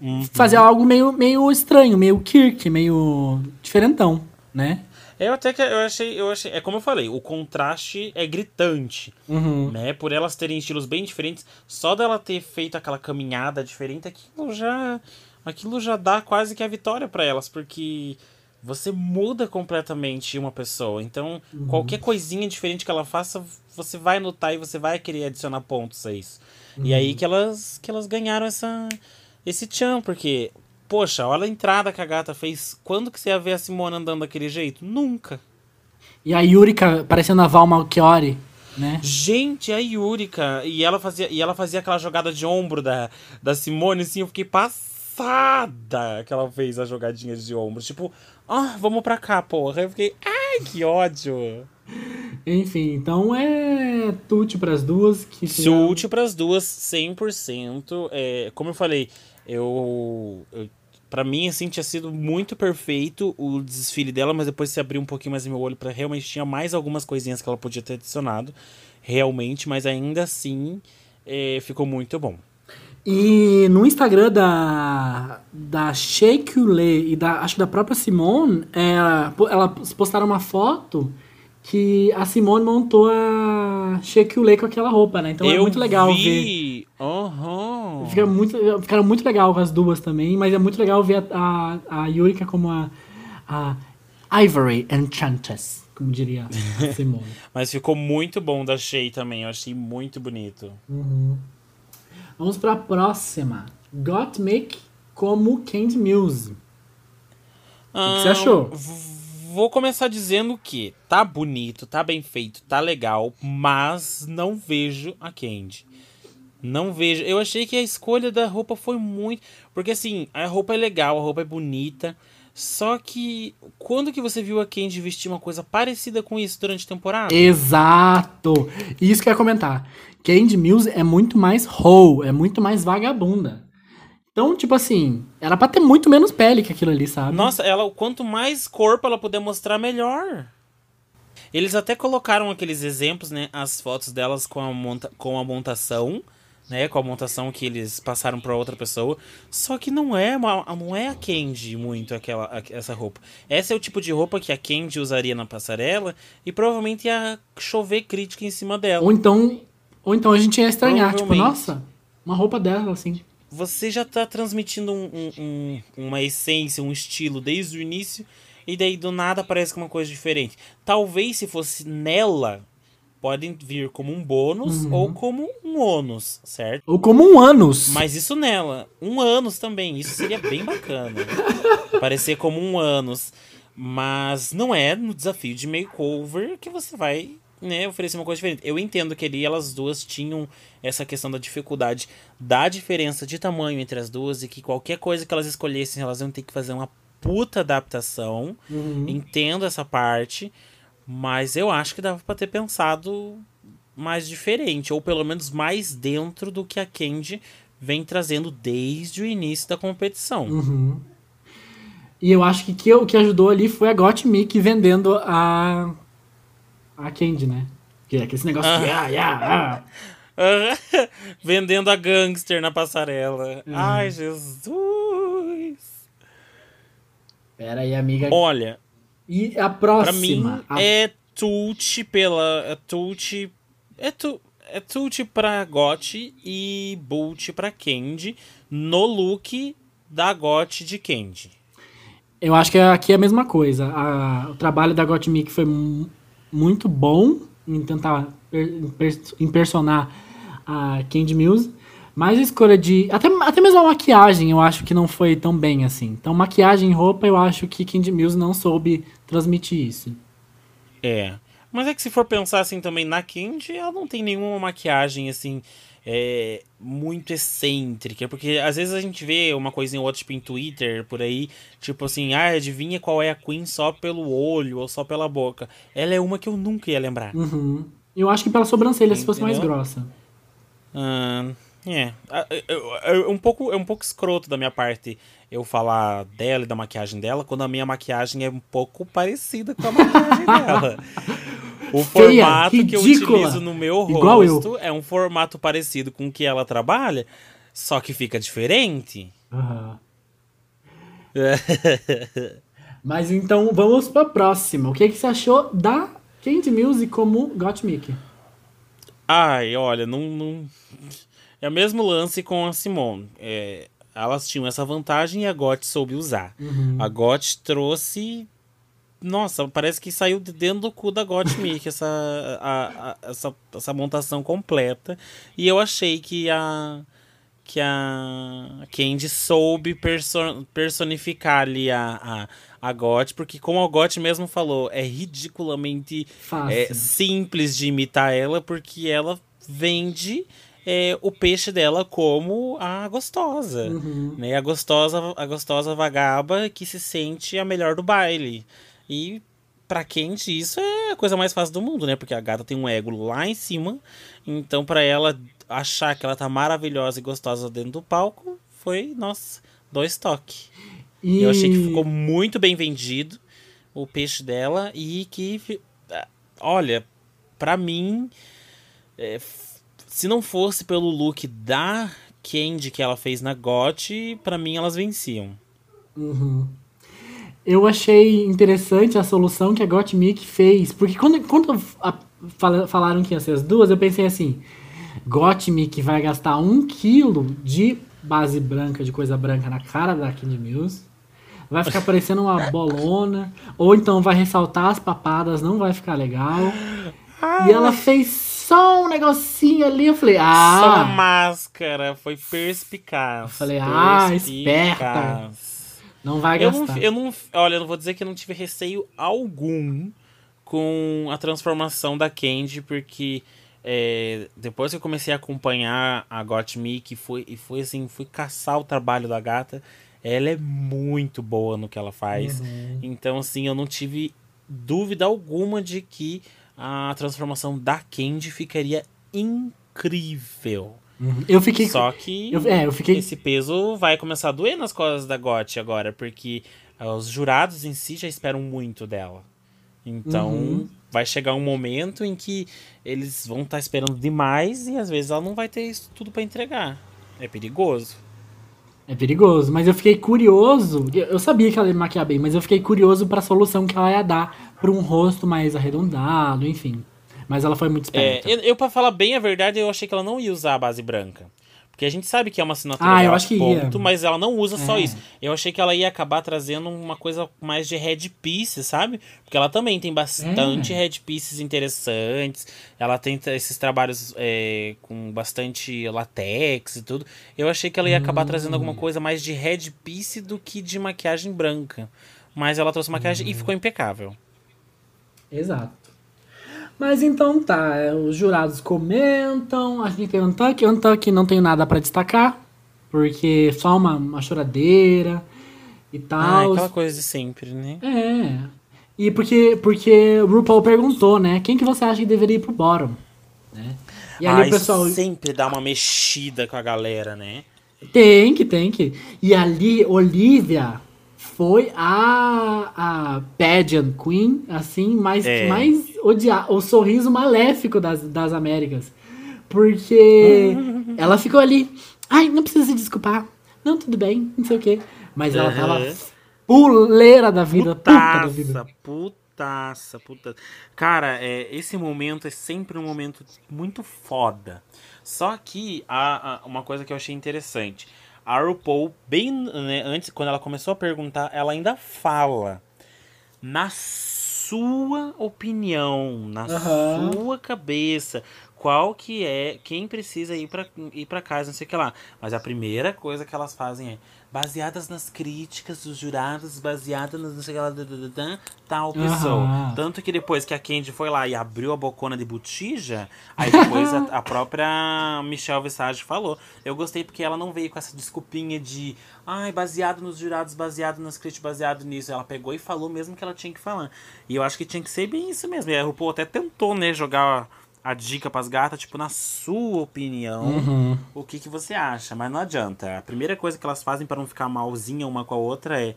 Uhum. fazer algo meio, meio estranho, meio Kirk, meio diferentão, né? Eu até que eu achei, eu achei, é como eu falei, o contraste é gritante, Uhum. né? Por elas terem estilos bem diferentes, só dela ter feito aquela caminhada diferente, aquilo já, aquilo já dá quase que a vitória pra elas, porque você muda completamente uma pessoa. Então, qualquer coisinha diferente que ela faça, você vai notar e você vai querer adicionar pontos a isso. E aí que elas que elas ganharam essa esse tchan, porque Poxa, olha a entrada que a gata fez. Quando que você ia ver a Simone andando daquele jeito? Nunca. E a Yurika parecendo a Val Malchiori, né? Gente, a Yurika. E ela fazia, e ela fazia aquela jogada de ombro da, da Simone, assim, eu fiquei passada que ela fez a jogadinha de ombro. Tipo, ah, vamos pra cá, porra. Eu fiquei, ai, que ódio. Enfim, então é tute pras duas que Chute pras duas, 100%. É, como eu falei, eu, eu. Pra mim, assim, tinha sido muito perfeito o desfile dela, mas depois se abriu um pouquinho mais meu olho pra realmente tinha mais algumas coisinhas que ela podia ter adicionado. Realmente, mas ainda assim é, ficou muito bom. E no Instagram da, da Shake Ule e da, acho que da própria Simone, é, elas postaram uma foto que a Simone montou a Shake Ule com aquela roupa, né? Então é eu muito legal ver. Aham. Fica muito, ficaram muito legal as duas também, mas é muito legal ver a, a, a Yurika como a, a Ivory Enchantress, como diria a Simone. Mas ficou muito bom da Shea também. Eu achei muito bonito. Vamos pra próxima. Gottmik como Candy Muse. O que você Ah, achou? Vou começar dizendo que tá bonito, tá bem feito, tá legal, mas não vejo a Candy. Não vejo. Eu achei que a escolha da roupa foi muito. Porque assim, a roupa é legal, a roupa é bonita. Só que quando que você viu a Candy vestir uma coisa parecida com isso durante a temporada? Exato! Isso que eu ia comentar. Candy Muse é muito mais hoe, é muito mais vagabunda. Então, tipo assim, era pra ter muito menos pele que aquilo ali, sabe? Nossa, ela, quanto mais corpo ela puder mostrar, melhor. Eles até colocaram aqueles exemplos, né? As fotos delas com a, monta com a montação, né? Com a montação que eles passaram pra outra pessoa. Só que não é, uma, não é a Candy muito aquela, a- essa roupa. Essa é o tipo de roupa que a Candy usaria na passarela e provavelmente ia chover crítica em cima dela. Ou então, ou então a gente ia estranhar, tipo, nossa, uma roupa dela, assim. você já tá transmitindo um- um- um- uma essência, um estilo desde o início, e daí do nada parece que é uma coisa diferente. Talvez se fosse nela, podem vir como um bônus ou como um ônus, certo? Ou como um ânus. Mas isso nela, um ânus também, isso seria bem bacana. Parecer como um ânus. Mas não é no desafio de makeover que você vai né, oferecer uma coisa diferente. Eu entendo que ali elas duas tinham essa questão da dificuldade da diferença de tamanho entre as duas e que qualquer coisa que elas escolhessem, elas iam ter que fazer uma puta adaptação. Uhum. Entendo essa parte, mas eu acho que dava pra ter pensado mais diferente, ou pelo menos mais dentro do que a Candy vem trazendo desde o início da competição. Uhum. E eu acho que, que o que ajudou ali foi a Gottmik vendendo a. a Candy, né? Que é aquele negócio de. Ah, ah, ah. Vendendo a gangster na passarela. Uhum. Ai, Jesus. Pera aí, amiga. Olha, E a pra mim próxima. a- é Tucci pela. É Tucci. É, tu, é Tucci pra Gotti e Bolt pra Candy no look da Gotti de Candy. Eu acho que aqui é a mesma coisa. A- o trabalho da Gottmik foi mu- muito bom em tentar impersonar a Candy Muse. Mas a escolha de. Até, até mesmo a maquiagem eu acho que não foi tão bem assim. Então, maquiagem e roupa eu acho que Candy Mills não soube transmitir isso. É. Mas é que se for pensar assim também na Candy, ela não tem nenhuma maquiagem assim. É, muito excêntrica, porque às vezes a gente vê uma coisinha ou outra tipo em Twitter por aí, tipo assim, ah, adivinha qual é a Queen só pelo olho ou só pela boca. Ela é uma que eu nunca ia lembrar. Uhum. Eu acho que pela sobrancelha se fosse mais grossa. Ah, é, é um pouco, é um pouco escroto da minha parte eu falar dela e da maquiagem dela, quando a minha maquiagem é um pouco parecida com a maquiagem dela. O Feia, formato ridícula, que eu utilizo no meu rosto é um formato parecido com o que ela trabalha, só que fica diferente. Uhum. Mas então vamos pra próxima. O que, que você achou da Candy Music como Got Mickey? Ai, olha, não, não. É o mesmo lance com a Simone. É, elas tinham essa vantagem e a GOT soube usar. Uhum. A GOT trouxe. Nossa, parece que saiu de dentro do cu da GOT Mickey essa, a, a, essa, essa montação completa. E eu achei que a. Que a Candy soube perso personificar ali a, a, a GOT, porque como a GOT mesmo falou, é ridiculamente é, simples de imitar ela, porque ela vende é, o peixe dela como a gostosa. Uhum. Né? A gostosa, a gostosa vagaba que se sente a melhor do baile. E pra Candy isso é a coisa mais fácil do mundo, né? Porque a gata tem um ego lá em cima. Então, para ela achar que ela tá maravilhosa e gostosa dentro do palco, foi, nossa, dois toques. E... Eu achei que ficou muito bem vendido o peixe dela e que, olha, para mim, é, se não fosse pelo look da Candy que ela fez na GOT, para mim elas venciam. Uhum. Eu achei interessante a solução que a Gottmik fez, porque quando, quando a, falaram que ia ser as duas, eu pensei assim, Gottmik vai gastar um quilo de base branca, de coisa branca na cara da Candy Mills, vai ficar parecendo uma bolona, ou então vai ressaltar as papadas, não vai ficar legal. Ai. E ela fez só um negocinho ali, eu falei, ah... Só uma máscara, foi perspicaz. Eu falei, ah, esperta. Não vai gastar. Eu não, eu não, olha, eu não vou dizer que eu não tive receio algum com a transformação da Candy, porque é, depois que eu comecei a acompanhar a Got Me, que foi, e foi assim, fui caçar o trabalho da gata, ela é muito boa no que ela faz. Uhum. Então, assim, eu não tive dúvida alguma de que a transformação da Candy ficaria incrível. Uhum. Eu fiquei. Só que eu, é, eu fiquei... esse peso vai começar a doer nas costas da GOT agora, porque os jurados em si já esperam muito dela. Então, uhum. vai chegar um momento em que eles vão estar tá esperando demais e às vezes ela não vai ter isso tudo para entregar. É perigoso. É perigoso, mas eu fiquei curioso. Eu sabia que ela ia maquiar bem, mas eu fiquei curioso para a solução que ela ia dar para um rosto mais arredondado, enfim. Mas ela foi muito esperta. É, eu, eu para falar bem a verdade, eu achei que ela não ia usar a base branca. Porque a gente sabe que é uma assinatura ah, eu acho que ponto, ia. mas ela não usa só É. isso. Eu achei que ela ia acabar trazendo uma coisa mais de headpiece, sabe? Porque ela também tem bastante É. headpieces interessantes. Ela tem esses trabalhos é, com bastante latex e tudo. Eu achei que ela ia acabar trazendo Hum. alguma coisa mais de headpiece do que de maquiagem branca. Mas ela trouxe maquiagem Hum. e ficou impecável. Exato. Mas então tá, é, os jurados comentam, a gente tem Antuck, Antuck não tem nada pra destacar, porque só uma, uma choradeira e Ah, tal. aquela coisa de sempre, né? É. E porque, porque o RuPaul perguntou, né? Quem que você acha que deveria ir pro bottom? Né? E ali ah, o pessoal. sempre dá uma mexida com a galera, né? Tem que, tem que. E ali, Olivia foi a, a pageant queen, assim, mais, É. mais odiar, o sorriso maléfico das, das Américas. Porque ela ficou ali, ai, não precisa se desculpar. Não, tudo bem, não sei o quê. Mas ela tava Uhum. puleira da vida, puta da vida. Putaça, putaça, puta. Cara, é, esse momento é sempre um momento muito foda. Só que a, a- uma coisa que eu achei interessante. A RuPaul, bem né, antes, quando ela começou a perguntar, ela ainda fala. Na sua opinião, na Aham. sua cabeça, qual que é, quem precisa ir pra, ir pra casa, não sei o que lá. Mas a primeira coisa que elas fazem é, baseadas nas críticas dos jurados, baseadas nas não sei lá, tal pessoa. Aham. Tanto que depois que a Candy foi lá e abriu a bocona de botija, aí depois a, a própria Michelle Visage falou. Eu gostei porque ela não veio com essa desculpinha de ai, baseado nos jurados, baseado nas críticas, baseado nisso. Ela pegou e falou mesmo que ela tinha que falar. E eu acho que tinha que ser bem isso mesmo. E a RuPaul até tentou, né, jogar a dica pras gatas, tipo, na sua opinião, Uhum. o que, que você acha? Mas não adianta. A primeira coisa que elas fazem pra não ficar malzinha uma com a outra é.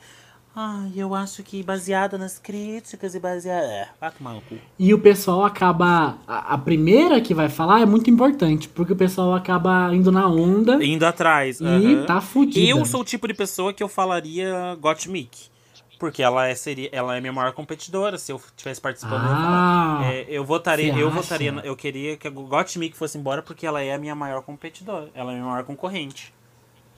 Ai, eu acho que baseado nas críticas e baseado. É, vai tomar no cu. E o pessoal acaba. A, a primeira que vai falar é muito importante, porque o pessoal acaba indo na onda Indo atrás. e tá fudido. Eu sou o tipo de pessoa que eu falaria Gottmik. Porque ela é, seria, ela é minha maior competidora. Se eu estivesse participando, eu Ah, falar. É, eu votaria, eu acha? votaria. Eu queria que a Gottmik fosse embora porque ela é a minha maior competidora. Ela é a minha maior concorrente.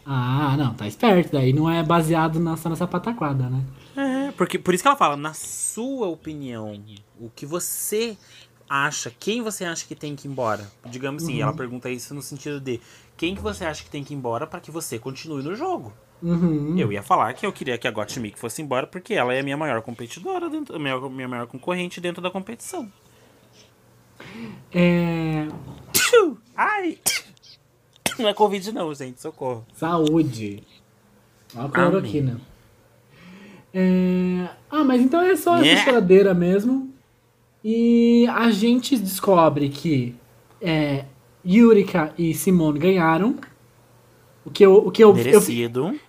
ah, não, tá esperto. Daí não é baseado na, nessa pataquada, né? É, porque, por isso que ela fala, na sua opinião, o que você acha, quem você acha que tem que ir embora? Digamos assim, ela pergunta isso no sentido de quem que você acha que tem que ir embora para que você continue no jogo? Uhum. Eu ia falar que eu queria que a Gottmik fosse embora porque ela é a minha maior competidora, dentro, a minha, minha maior concorrente dentro da competição. É. Ai! Não é Covid não, gente, socorro. Saúde. Ó a cloroquina. É... Ah, mas então é só essa Yeah. choradeira mesmo. E a gente descobre que é, Yurika e Simone ganharam. O que eu, o que eu, Merecido. eu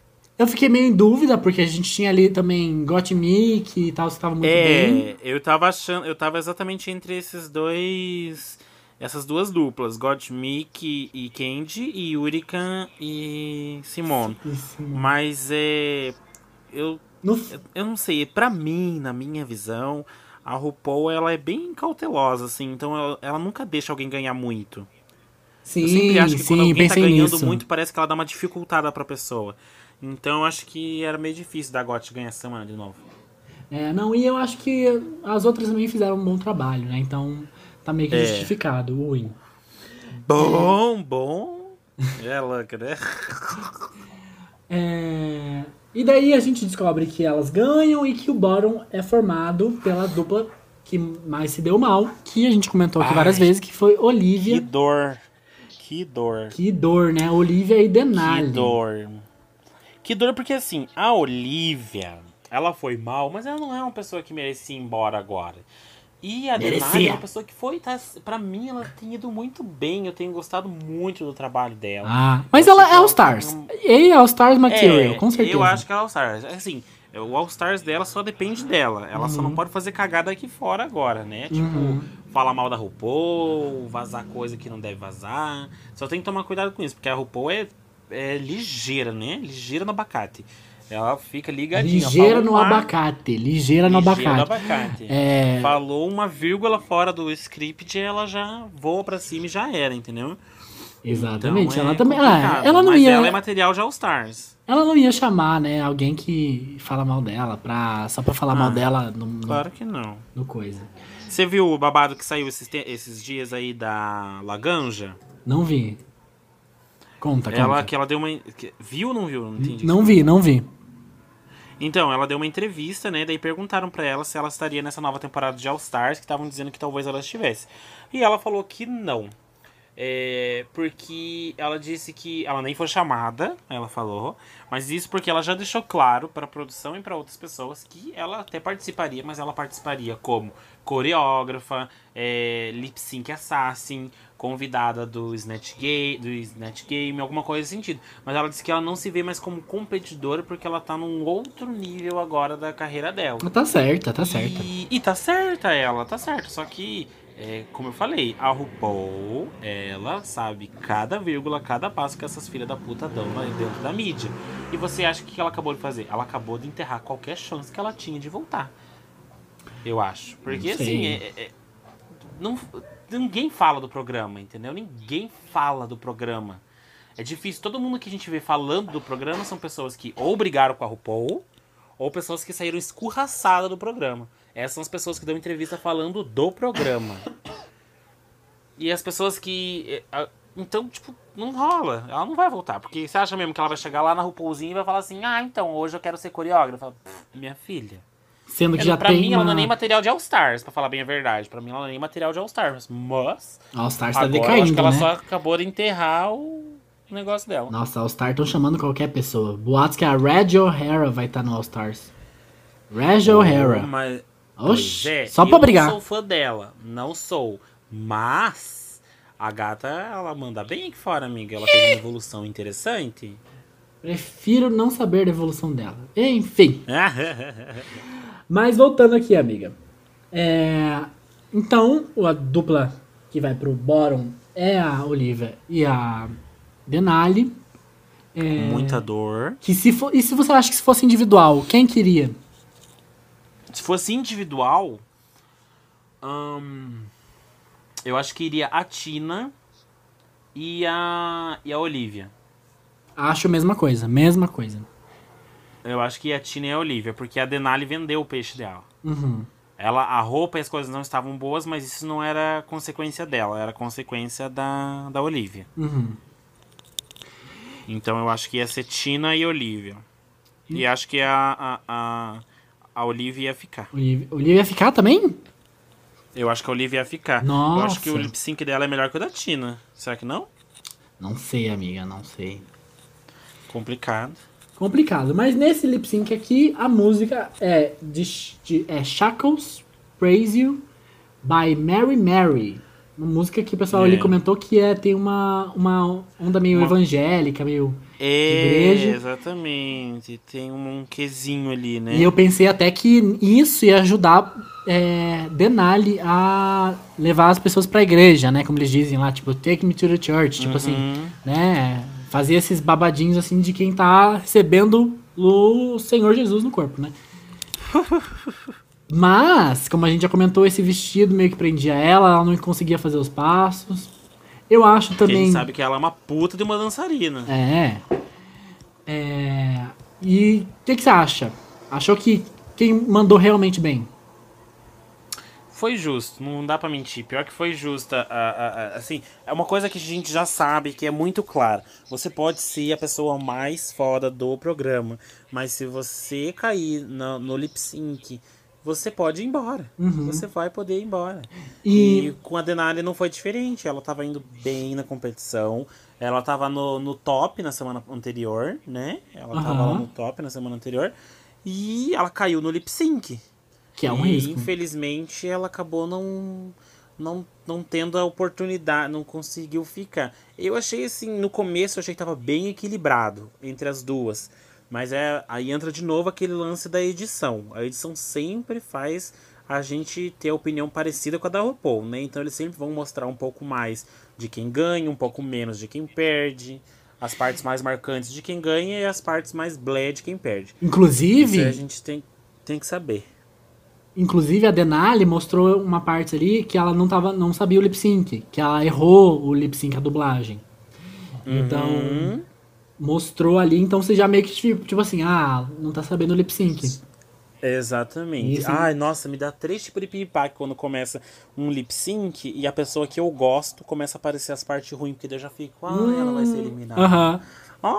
fiquei meio em dúvida, porque a gente tinha ali também Gottmik e tal, você tava muito bem. É, eu tava achando, eu tava exatamente entre esses dois, essas duas duplas, Gottmik e Candy e Yurika e Simone. E. Mas é, eu, No, eu não sei, pra mim, na minha visão, a RuPaul ela é bem cautelosa assim, então ela, ela nunca deixa alguém ganhar muito. sim, Eu sempre acho que quando sim, alguém tá ganhando nisso. muito, parece que ela dá uma dificultada pra pessoa. Então eu acho que era meio difícil da Got ganhar essa semana de novo. É, não, e eu acho que as outras também fizeram um bom trabalho, né? Então tá meio que É. justificado o win. Bom, bom. É louca, né? É, E daí a gente descobre que elas ganham e que o bottom é formado pela dupla que mais se deu mal, que a gente comentou aqui Ai. várias vezes, que foi Que Olivia. dor. Que dor. Que dor, né? Olivia e Denali. Que dor. Que dor porque assim, a Olivia, ela foi mal, mas ela não é uma pessoa que merecia ir embora agora. E a Merecia. é uma pessoa que foi, tá, pra mim, ela tem ido muito bem. Eu tenho gostado muito do trabalho dela. Ah, mas Eu ela é que All ela Stars. tem um- E All Stars Material, É, com certeza. Eu acho que é All Stars. Assim, o All Stars dela só depende dela. Ela só não pode fazer cagada aqui fora agora, né? Tipo, Uhum. falar mal da RuPaul, vazar coisa que não deve vazar. Só tem que tomar cuidado com isso, porque a RuPaul é, é ligeira, né? Ligeira no abacate. Ela fica ligadinha. Ligeira no uma- abacate. Ligeira no ligeira no abacate. abacate. É, Falou uma vírgula fora do script, ela já voa pra cima e já era, entendeu? exatamente. Então, é ela também. complicado, Ah, ela não ia. ela é material de All Stars. Ela não ia chamar, né, alguém que fala mal dela, pra, só pra falar mal Ah, dela no, no, Claro que não. no coisa. Você viu o babado que saiu esses, esses dias aí da Laganja? Não vi. Conta, Ela conta. que ela deu uma. Viu ou não viu? Não entendi. Não vi, não vi. Então, ela deu uma entrevista, né? Daí perguntaram pra ela se ela estaria nessa nova temporada de All Stars, que estavam dizendo que talvez ela estivesse. E ela falou que não. É, porque ela disse que ela nem foi chamada, ela falou, mas isso porque ela já deixou claro para a produção e para outras pessoas que ela até participaria, mas ela participaria como coreógrafa, é, lip sync assassin, convidada do Snatch, Game, do Snatch Game, alguma coisa nesse sentido. Mas ela disse que ela não se vê mais como competidora porque ela tá num outro nível agora da carreira dela. Tá certa, tá certa. E, e tá certa ela, tá certa. Só que, é, como eu falei, a RuPaul, ela sabe cada vírgula, cada passo que essas filhas da puta dão dentro da mídia. E você acha que ela acabou de fazer? Ela acabou de enterrar qualquer chance que ela tinha de voltar. Eu acho. Porque assim, é- é- não, ninguém fala do programa, entendeu? Ninguém fala do programa. É difícil. Todo mundo que a gente vê falando do programa são pessoas que ou brigaram com a RuPaul, ou pessoas que saíram escurraçadas do programa. Essas são as pessoas que dão entrevista falando do programa. E as pessoas que. eh, Então, tipo, não rola. Ela não vai voltar. Porque você acha mesmo que ela vai chegar lá na RuPaulzinha e vai falar assim: ah, então, hoje eu quero ser coreógrafa. Minha filha. Sendo que Eu- já pra tem mim, ela não uma... é nem material de All Stars, pra falar bem a verdade. Pra mim, ela não é nem material de All Stars. Mas. All Stars tá decaindo, acho que ela né? só acabou de enterrar o negócio dela. Nossa, All Star estão chamando qualquer pessoa. Boatos que a Reg O'Hara vai estar no All Stars. Reg O'Hara. Mas, Oxi, é, só pra eu brigar. não sou fã dela, não sou. Mas a gata, ela manda bem aqui fora, amiga. Ela teve uma evolução interessante. Prefiro não saber da evolução dela. Enfim. Mas voltando aqui, amiga. É, Então, a dupla que vai pro bottom é a Olivia e a Denali. É, Muita dor. Que se for... E se você acha que se fosse individual, quem queria? Se fosse individual, hum, eu acho que iria a Tina e a, e a Olivia. Acho a mesma coisa, mesma coisa. Eu acho que a Tina e a Olivia, porque a Denali vendeu o peixe dela. Uhum. Ela, a roupa e as coisas não estavam boas, mas isso não era consequência dela, era consequência da, da Olivia. Uhum. Então eu acho que ia ser Tina e Olivia. E acho que a, a, a, a Olivia ia ficar. Olivia, Olivia ia ficar também? Eu acho que a Olivia ia ficar. Eu acho que o Nossa. lip sync dela é melhor que o da Tina. Será que não? Não sei, amiga, não sei. Complicado. Complicado. Mas nesse lip sync aqui, a música é de, de é Shackles Praise You by Mary Mary. Uma música que o pessoal É. ali comentou que é, tem uma, uma onda meio Uma- evangélica, meio. É, exatamente. Tem um quezinho ali, né? E eu pensei até que isso ia ajudar é, Denali a levar as pessoas pra igreja, né? Como eles dizem lá, tipo, take me to the church. Tipo assim, Uhum. né? Fazer esses babadinhos assim de quem tá recebendo o Senhor Jesus no corpo, né? Mas, como a gente já comentou, esse vestido meio que prendia ela, ela não conseguia fazer os passos. Eu acho Porque a também. gente sabe que ela é uma puta de uma dançarina. É. É. E o que, que você acha? Achou que quem mandou realmente bem? Foi justo, não dá pra mentir. Pior que foi justa. a- a- a- assim, é uma coisa que a gente já sabe, que é muito clara. Você pode ser a pessoa mais foda do programa, mas se você cair na- no lip sync, você pode ir embora. Você vai poder ir embora. E- E, com a Denali não foi diferente. Ela tava indo bem na competição. Ela tava no, no top na semana anterior, né? Ela tava Aham. lá no top na semana anterior. E ela caiu no lip sync. Que é um e, risco. infelizmente ela acabou não, não não tendo a oportunidade, não conseguiu ficar. Eu achei assim, no começo eu achei que tava bem equilibrado entre as duas. Mas é aí entra de novo aquele lance da edição. A edição sempre faz a gente ter a opinião parecida com a da RuPaul, né? Então eles sempre vão mostrar um pouco mais de quem ganha, um pouco menos de quem perde, as partes mais marcantes de quem ganha e as partes mais blé de quem perde. Isso Inclusive, a gente tem, tem que saber. inclusive a Denali mostrou uma parte ali que ela não tava, não sabia o lip sync, que ela errou o lip sync a dublagem. Então, Uhum. Mostrou ali, então você já meio que tipo, tipo assim, ah, não tá sabendo lip sync. Exatamente. Isso- Ai, nossa, me dá três tipos de piripaque quando começa um lip sync e a pessoa que eu gosto começa a aparecer as partes ruins, porque eu já fico, ah, ela vai ser eliminada. Aham. Ah.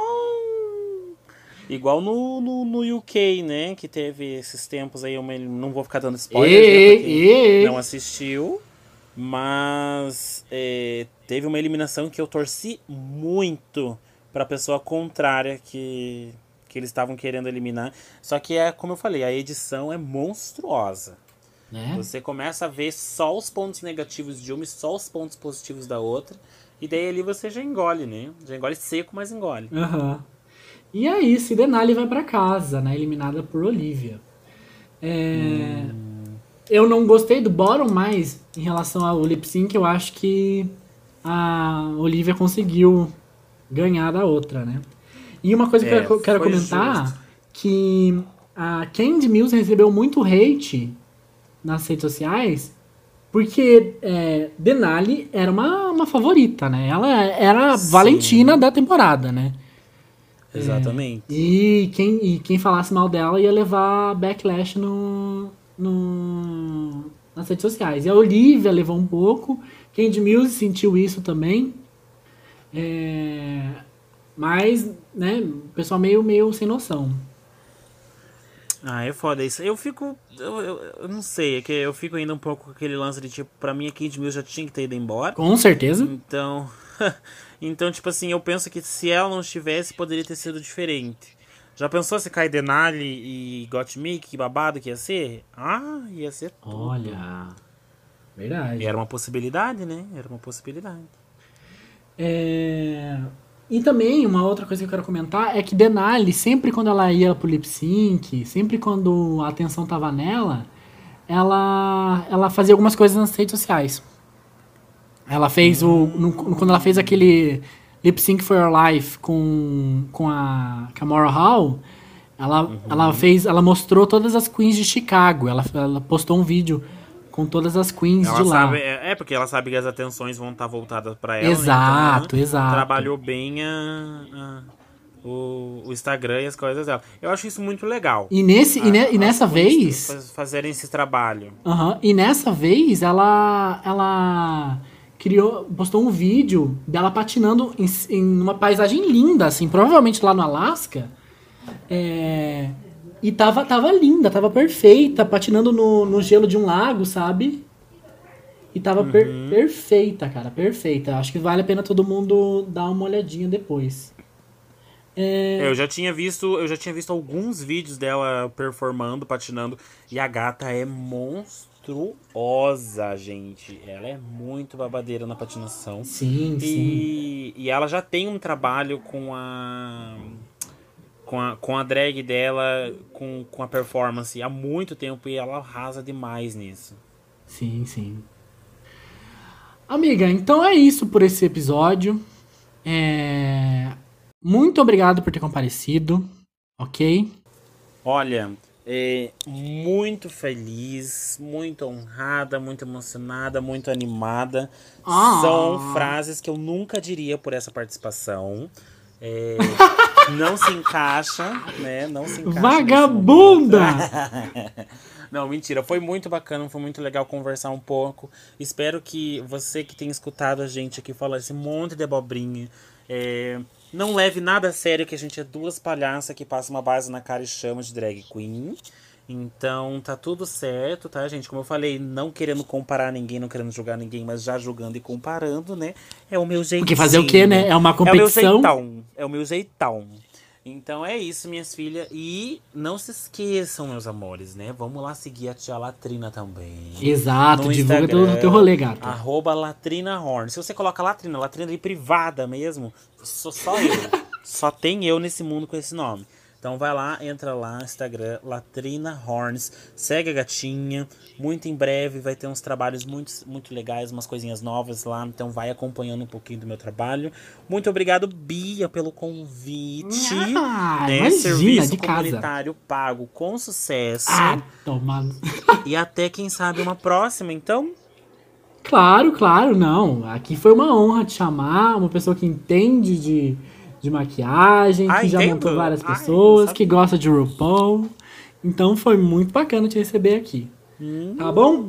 Igual no, no, no UK, né? Que teve esses tempos aí, eu me- não vou ficar dando spoiler, Ei, né, não assistiu. Mas é, teve uma eliminação que eu torci muito pra pessoa contrária que, que eles estavam querendo eliminar. Só que é, como eu falei, a edição é monstruosa. Né? Você começa a ver só os pontos negativos de uma e só os pontos positivos da outra. E daí ali você já engole, né? Já engole seco, mas engole. Aham. E é isso, e Denali vai pra casa, né? Eliminada por Olivia. É, Eu não gostei do bottom, mas em relação ao lip sync, eu acho que a Olivia conseguiu ganhar da outra, né? E uma coisa que É, eu quero foi comentar, justo. que a Candy Mills recebeu muito hate nas redes sociais, porque é, Denali era uma, uma favorita, né? Ela era a Sim. Valentina da temporada, né? Exatamente. E quem, e quem falasse mal dela ia levar backlash no, no, nas redes sociais. E a Olivia levou um pouco, Candy Muse sentiu isso também. É, mas, né, o pessoal meio, meio sem noção. Ah, é foda isso. Eu fico. Eu, eu, eu não sei, é que eu fico ainda um pouco com aquele lance de tipo, pra mim a Candy Muse já tinha que ter ido embora. Com certeza. Então. então, tipo assim, eu penso que se ela não estivesse, poderia ter sido diferente. Já pensou se cai Denali e Gottmik, que babado que ia ser? Ah, ia ser tudo. Olha. Verdade. E era uma possibilidade, né? Era uma possibilidade. É... E também, uma outra coisa que eu quero comentar é que Denali, sempre quando ela ia pro lip sync, sempre quando a atenção tava nela, ela, ela fazia algumas coisas nas redes sociais. Ela fez o. no- quando ela fez aquele Lip Sync for Your Life com, com a Camora Hall, ela, ela fez. Ela mostrou todas as queens de Chicago. Ela, ela postou um vídeo com todas as queens Ela de lá. sabe, é, é porque ela sabe que as atenções vão estar voltadas pra ela. né? Exato, Então, ela exato. Trabalhou bem a, a- o, o Instagram e as coisas dela. Eu acho isso muito legal. E, nesse, e, ne- A- e nessa vez. faz- Fazerem esse trabalho. Aham, E nessa vez ela ela criou, postou um vídeo dela patinando em, em uma paisagem linda, assim, provavelmente lá no Alasca. É, e tava, tava linda, tava perfeita, patinando no, no gelo de um lago, sabe? E tava per- perfeita, cara, perfeita. Acho que vale a pena todo mundo dar uma olhadinha depois. É, Eu já tinha visto, eu já tinha visto alguns vídeos dela performando, patinando, e a gata é monstruosa, gente. Ela é muito babadeira na patinação. sim, sim. E, e ela já tem um trabalho com a com a, com a drag dela, com, com a performance há muito tempo e ela arrasa demais nisso. Sim, sim. Amiga, então é isso por esse episódio. É, Muito obrigado por ter comparecido, ok? Olha, é, muito feliz, muito honrada, muito emocionada, muito animada. Ah. São frases que eu nunca diria por essa participação. É, não se encaixa, né? Não se encaixa. Vagabunda! Não, mentira. Foi muito bacana, foi muito legal conversar um pouco. Espero que você que tem escutado a gente aqui falar esse monte de abobrinha, é, não leve nada a sério que a gente é duas palhaças que passam uma base na cara e chamam de drag queen. Então tá tudo certo, tá, gente? Como eu falei, não querendo comparar ninguém, não querendo julgar ninguém, mas já julgando e comparando, né? É o meu jeitinho. Porque fazer o quê, né? É uma É o meu competição. jeitão. É o meu jeitão. Então é isso, minhas filhas. E não se esqueçam, meus amores, né? Vamos lá seguir a tia Latrina também. Exato, No divulga Instagram, teu, teu rolê, gata. Arroba Latrina Horn. Se você coloca Latrina, Latrina de privada mesmo, sou só eu. só tem eu nesse mundo com esse nome. Então vai lá, entra lá, Instagram, Latrina Horns, segue a gatinha. Muito em breve vai ter uns trabalhos muito, muito legais, umas coisinhas novas lá. Então vai acompanhando um pouquinho do meu trabalho. Muito obrigado, Bia, pelo convite. Ah, né? imagina, Serviço de casa. comunitário pago com sucesso. Ah, tomando. E até, quem sabe, uma próxima, então. Claro, claro, não. Aqui foi uma honra te chamar, uma pessoa que entende de, de maquiagem, Ah, que já entendo? montou várias Ai, pessoas, que gosta de RuPaul. Então foi muito bacana te receber aqui. Tá bom?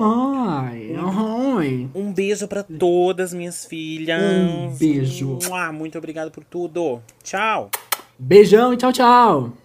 Ai, ai. Um beijo pra todas minhas filhas. Um beijo. Muito obrigado por tudo. Tchau. Beijão e tchau, tchau.